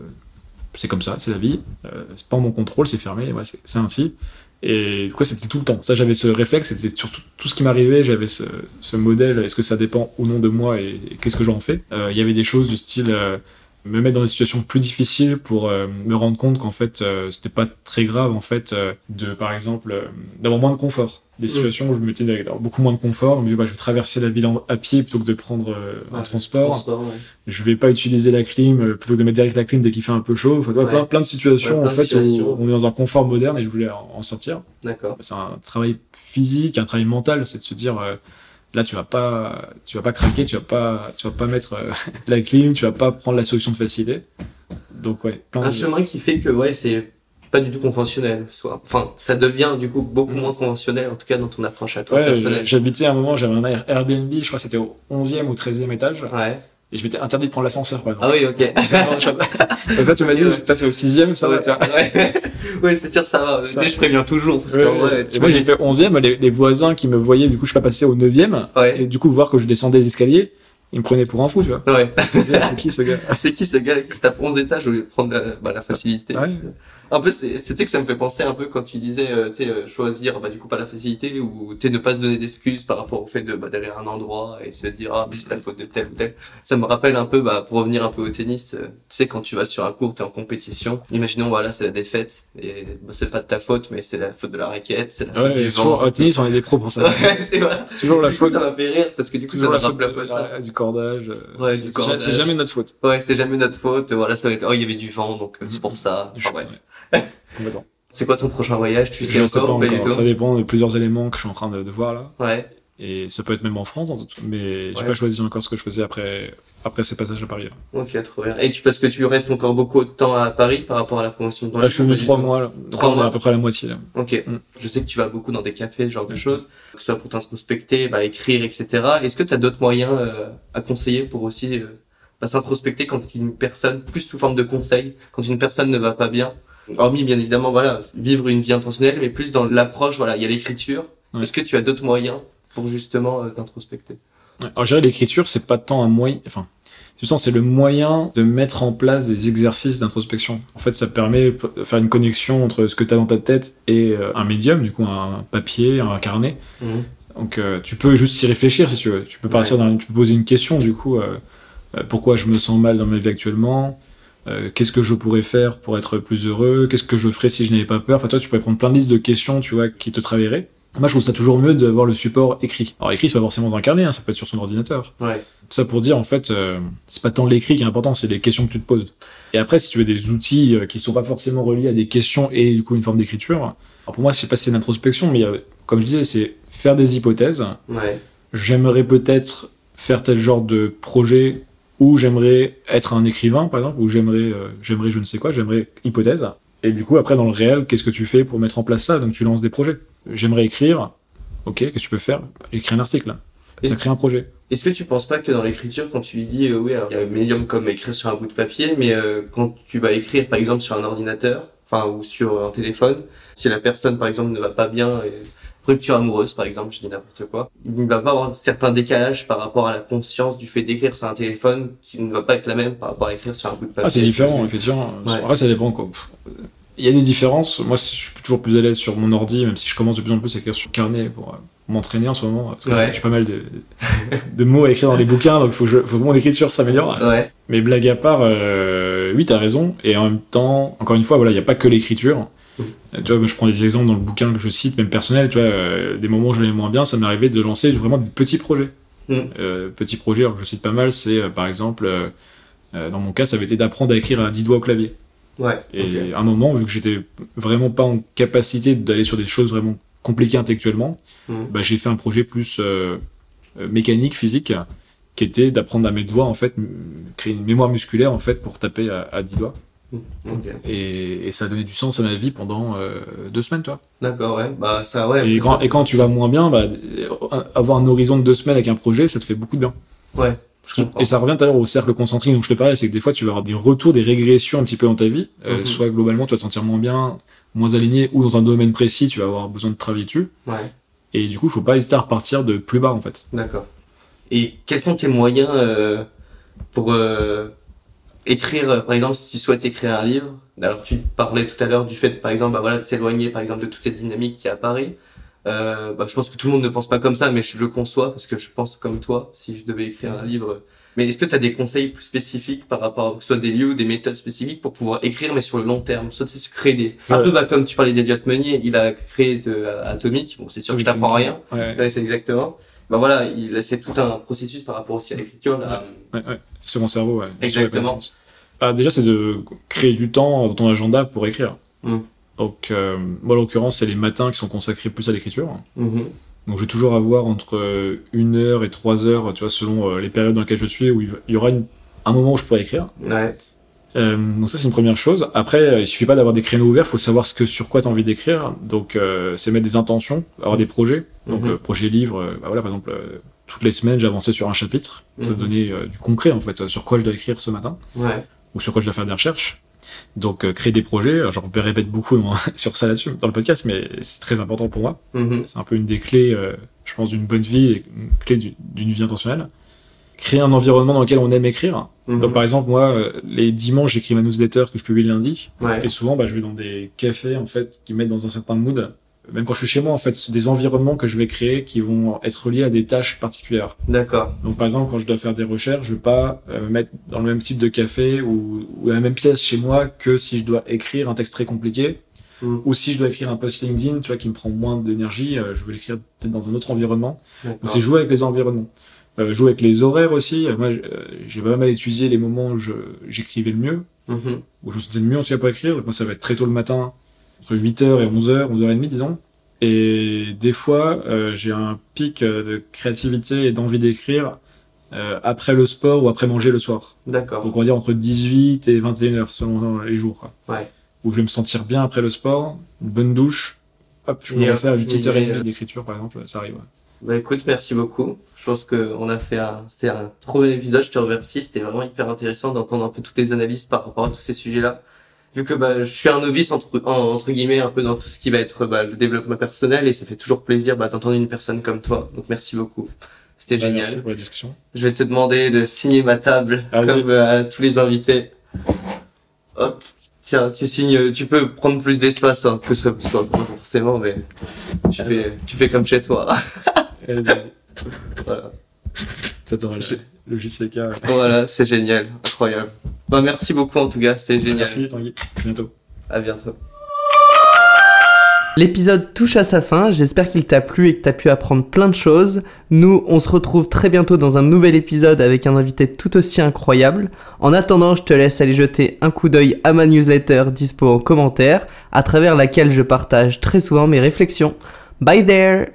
c'est comme ça, c'est la vie, euh, c'est pas en mon contrôle, c'est fermé, ouais, c'est ainsi. Et coup, c'était tout le temps. Ça, j'avais ce réflexe, c'était sur tout, ce qui m'arrivait, j'avais ce, modèle, est-ce que ça dépend ou non de moi et, et qu'est-ce que j'en fais. Euh, Il y avait des choses du style euh, me mettre dans des situations plus difficiles pour euh, me rendre compte qu'en fait, euh, c'était pas très grave, en fait, euh, de, par exemple, euh, d'avoir moins de confort. Des situations où je me mettais d'avoir beaucoup moins de confort, dis, bah, je vais traverser la ville à pied plutôt que de prendre un Ouais, transport Transport, ouais. je vais pas utiliser la clim plutôt que de mettre direct la clim dès qu'il fait un peu chaud. Enfin, Ouais. plein, plein de situations plein en de fait situations. où on est dans un confort moderne et je voulais en, sortir. D'accord. C'est un travail physique, un travail mental, c'est de se dire là tu vas pas tu vas pas craquer, tu vas pas tu vas pas mettre euh, la clim, tu vas pas prendre la solution de facilité. Donc ouais, plein Un de... chemin qui fait que, ouais, c'est pas du tout conventionnel. Soit, enfin, ça devient du coup beaucoup moins conventionnel, en tout cas dans ton approche à toi Ouais, personnelle. j'habitais à un moment, j'avais un Air- Airbnb, je crois que c'était au 11e ou 13e étage, Ouais. Et je m'étais interdit de prendre l'ascenseur par exemple. Ah oui, ok. Donc là tu m'as dit, ça c'est au 6e, ça va, ouais, ouais. Ouais, c'est sûr, ça va. Ça- je préviens toujours, parce Ouais, qu'en ouais. vrai, et moi j'ai fait 11ème, les, les voisins qui me voyaient, du coup je suis pas passé au 9ème, Ouais. et du coup voir que je descendais les escaliers, ils me prenaient pour un fou, tu vois. Ouais. C'est qui ce gars c'est qui ce gars qui se tape 11 étages au lieu de prendre la, bah, la facilité Ouais. Un peu, c'est, c'est- tu sais que ça me fait penser un peu quand tu disais, euh, tu sais, euh, choisir, bah, du coup, pas la facilité ou, tu sais, ne pas se donner d'excuses par rapport au fait de, bah, d'aller à un endroit et se dire, ah, mais c'est la faute de tel ou tel. Ça me rappelle un peu, bah, pour revenir un peu au tennis, euh, tu sais, quand tu vas sur un court, t'es en compétition. Imaginons, voilà, c'est la défaite et, bah, c'est pas de ta faute, mais c'est la faute de la raquette, c'est la faute Ouais, du vent. au tennis on est des pros pour ça. Ouais, c'est voilà. toujours la Du coup, faute, ça m'a fait rire parce que du coup, ça me rappelle un peu ça. du cordage. euh, Ouais, c'est- cordage. C'est jamais notre faute. Ouais, c'est jamais notre faute. Voilà, ça va être, oh, il y avait du vent, donc euh, c'est pour ça. Enfin, bref. ouais. C'est quoi ton prochain voyage Tu sais Je encore, pas encore. Ça dépend de plusieurs éléments que je suis en train de, de voir là. Ouais. Et ça peut être même en France, en tout- mais j'ai Ouais. pas choisi encore ce que je faisais après, après ces passages à Paris. Là, Ok, trop bien. Et tu parce que tu restes encore beaucoup de temps à Paris par rapport à la promotion de Là, je suis venu trois mois. Là. Trois mois. à peu près à la moitié. Là. Ok. Mm. Je sais que tu vas beaucoup dans des cafés, ce genre de Mm. choses, que ce soit pour t'introspecter, bah, écrire, etc. Est-ce que tu as d'autres moyens euh, à conseiller pour aussi euh, bah, s'introspecter quand une personne, plus sous forme de conseil, quand une personne ne va pas bien? Hormis, bien évidemment, voilà, vivre une vie intentionnelle, mais plus dans l'approche, voilà, il y a l'écriture. Est-ce que tu as d'autres moyens pour justement euh, t'introspecter? Alors, je dirais l'écriture, c'est pas tant un moyen. Enfin, c'est le moyen de mettre en place des exercices d'introspection. En fait, ça permet de faire une connexion entre ce que tu as dans ta tête et euh, un médium, du coup, un papier, un carnet. Mhm. Donc, euh, tu peux juste y réfléchir si tu veux. Tu peux partir Ouais. dans, tu peux poser une question, du coup, euh, euh, pourquoi je me sens mal dans ma vie actuellement Qu'est-ce que je pourrais faire pour être plus heureux Qu'est-ce que je ferais si je n'avais pas peur Enfin, toi, tu pourrais prendre plein de listes de questions, tu vois, qui te travailleraient. Moi, je trouve ça toujours mieux d'avoir le support écrit. Alors, écrit, c'est pas forcément dans un carnet, hein, ça peut être sur son ordinateur. Ouais. Tout ça pour dire, en fait, euh, c'est pas tant l'écrit qui est important, c'est les questions que tu te poses. Et après, si tu veux des outils euh, qui sont pas forcément reliés à des questions et du coup une forme d'écriture, alors pour moi, je sais pas si c'est une introspection, mais euh, comme je disais, c'est faire des hypothèses. Ouais. J'aimerais peut-être faire tel genre de projet ou j'aimerais être un écrivain, par exemple, ou j'aimerais, euh, j'aimerais je ne sais quoi, j'aimerais hypothèse. Et du coup, après, dans le réel, qu'est-ce que tu fais pour mettre en place ça? Donc, tu lances des projets. J'aimerais écrire. Ok, qu'est-ce que tu peux faire? Écrire un article. Ça crée un projet. Est-ce que tu penses pas que dans l'écriture, quand tu dis, euh, oui, alors, il y a un médium comme écrire sur un bout de papier, mais euh, quand tu vas écrire, par exemple, sur un ordinateur, enfin, ou sur un téléphone, si la personne, par exemple, ne va pas bien, et rupture amoureuse, par exemple, je dis n'importe quoi, il ne va pas avoir certains décalages par rapport à la conscience du fait d'écrire sur un téléphone qui ne va pas être la même par rapport à écrire sur un bout de papier. Ah, c'est différent, effectivement. Ouais. Après, ça dépend. Quoi. Il y a des différences. Moi, je suis toujours plus à l'aise sur mon ordi, même si je commence de plus en plus à écrire sur carnet pour euh, m'entraîner en ce moment. Parce que Ouais. j'ai pas mal de, de mots à écrire dans les bouquins, donc faut je, faut que mon écriture s'améliore. Ouais, Mais blague à part, euh, oui, t'as raison. Et en même temps, encore une fois, voilà, il n'y a pas que l'écriture. Euh, Tu vois, je prends des exemples dans le bouquin que je cite, même personnel. Tu vois, euh, des moments où je l'ai moins bien, ça m'est arrivé de lancer vraiment des petits projets. Mm. Euh, petits projets, alors que je cite pas mal, c'est euh, par exemple, dans mon cas, ça avait été d'apprendre à écrire à 10 doigts au clavier. ouais, Et à un moment, vu que j'étais vraiment pas en capacité d'aller sur des choses vraiment compliquées intellectuellement, Mm. bah, j'ai fait un projet plus mécanique, physique, qui était d'apprendre à mes doigts, en fait, créer une mémoire musculaire, en fait, pour taper à, à 10 doigts. Ok. Et, et ça a donné du sens à ma vie pendant euh, deux semaines, toi. D'accord, ouais, bah, ça, ouais. et, quand, ça- et quand tu vas moins bien, bah, euh, avoir un horizon de deux semaines avec un projet, ça te fait beaucoup de bien. Ouais, je. Et ça revient tout à l'heure au cercle concentrique dont je te parlais, c'est que des fois tu vas avoir des retours, des régressions un petit peu dans ta vie. Euh, Mhm. Soit globalement tu vas te sentir moins bien, moins aligné, ou dans un domaine précis tu vas avoir besoin de travailler dessus. Ouais. Et du coup, il faut pas hésiter à repartir de plus bas en fait. D'accord. Et quels sont tes moyens euh, pour écrire, euh, par exemple, si tu souhaites écrire un livre Alors, tu parlais tout à l'heure du fait, par exemple, bah, voilà, de s'éloigner, par exemple, de toute cette dynamique qui apparaît. Euh, bah, je pense que tout le monde ne pense pas comme ça, mais je le conçois parce que je pense comme toi, si je devais écrire un livre. Mais est-ce que tu as des conseils plus spécifiques par rapport à soit des lieux ou des méthodes spécifiques pour pouvoir écrire, mais sur le long terme? Soit tu sais, créer des... Un peu bah, comme tu parlais d'Eliot Meunier, il a créé de euh, Atomic, bon c'est sûr que je t'apprends rien, Ouais, Ouais, c'est exactement. Bah voilà, il c'est tout un processus par rapport aussi à l'écriture là. ouais, ouais. Second cerveau, ouais. Exactement. Ah, déjà, c'est de créer du temps dans ton agenda pour écrire. Mm. Donc, euh, moi, en l'occurrence, c'est les matins qui sont consacrés plus à l'écriture. Mhm. Donc je vais toujours avoir entre euh, une heure et trois heures, tu vois, selon euh, les périodes dans lesquelles je suis, où il y aura une- un moment où je pourrai écrire. Ouais. Euh, donc ça c'est une première chose. Après, euh, il suffit pas d'avoir des créneaux ouverts, faut savoir ce que sur quoi tu as envie d'écrire. Donc euh, c'est mettre des intentions, avoir des projets. Donc Mhm. euh, projet livre, bah voilà par exemple toutes les semaines j'avançais sur un chapitre, ça Mhm. donnait du concret en fait sur quoi je dois écrire ce matin Ouais. ou sur quoi je dois faire des recherches. Donc créer des projets, Alors, je répète beaucoup dans- sur ça là-dessus dans le podcast, mais c'est très important pour moi. Mhm. C'est un peu une des clés, je pense, d'une bonne vie et une clé du- d'une vie intentionnelle. Créer un environnement dans lequel on aime écrire. Mhm. Donc, par exemple, moi, euh, les dimanches, j'écris ma newsletter que je publie le lundi. Ouais. Et souvent, bah, je vais dans des cafés, en fait, qui me mettent dans un certain mood. Même quand je suis chez moi, en fait, c'est des environnements que je vais créer qui vont être liés à des tâches particulières. D'accord. Donc, par exemple, quand je dois faire des recherches, je vais pas euh, me mettre dans le même type de café ou, la même pièce chez moi que si je dois écrire un texte très compliqué. Mhm. Ou si je dois écrire un post LinkedIn, tu vois, qui me prend moins d'énergie, euh, je vais l'écrire peut-être dans un autre environnement. Donc, c'est jouer avec les environnements. Euh, jouer avec les horaires aussi. Moi, euh, j'ai pas mal étudié les moments où j'écrivais le mieux, Mhm. où je me sentais le mieux en tout cas pour écrire. Moi, ça va être très tôt le matin, entre 8h et 11h, 11h30, disons. Et des fois, euh, j'ai un pic euh, de créativité et d'envie d'écrire euh, après le sport ou après manger le soir. D'accord. Donc, on va dire entre 18 et 21h selon les jours. Quoi. Ouais. Où je vais me sentir bien après le sport, une bonne douche. Hop, je hop, faire une je petite vais heure et y aller, demie euh. d'écriture, par exemple, ça arrive. ouais. Bah écoute, merci beaucoup. Je pense que on a fait un, c'était un trop bon épisode. Je te remercie. C'était vraiment hyper intéressant d'entendre un peu toutes tes analyses par rapport à tous ces sujets-là. Vu que bah, je suis un novice entre, en- entre guillemets un peu dans tout ce qui va être bah, le développement personnel et ça fait toujours plaisir bah, d'entendre une personne comme toi. Donc merci beaucoup. C'était Ouais, génial. Merci pour la discussion. Je vais te demander de signer ma table Ah comme euh, à tous les invités. Hop. Tiens, tu signes, tu peux prendre plus d'espace, hein, que ce soit pas forcément, mais tu fais, tu fais comme chez toi. voilà. Ça t'aura le, le JCK. Voilà, c'est génial, incroyable. Bah, merci beaucoup en tout cas, c'était génial. Merci Tanguy. À bientôt. À bientôt. L'épisode touche à sa fin, j'espère qu'il t'a plu et que t'as pu apprendre plein de choses. Nous, on se retrouve très bientôt dans un nouvel épisode avec un invité tout aussi incroyable. En attendant, je te laisse aller jeter un coup d'œil à ma newsletter dispo en commentaire, à travers laquelle je partage très souvent mes réflexions. Bye there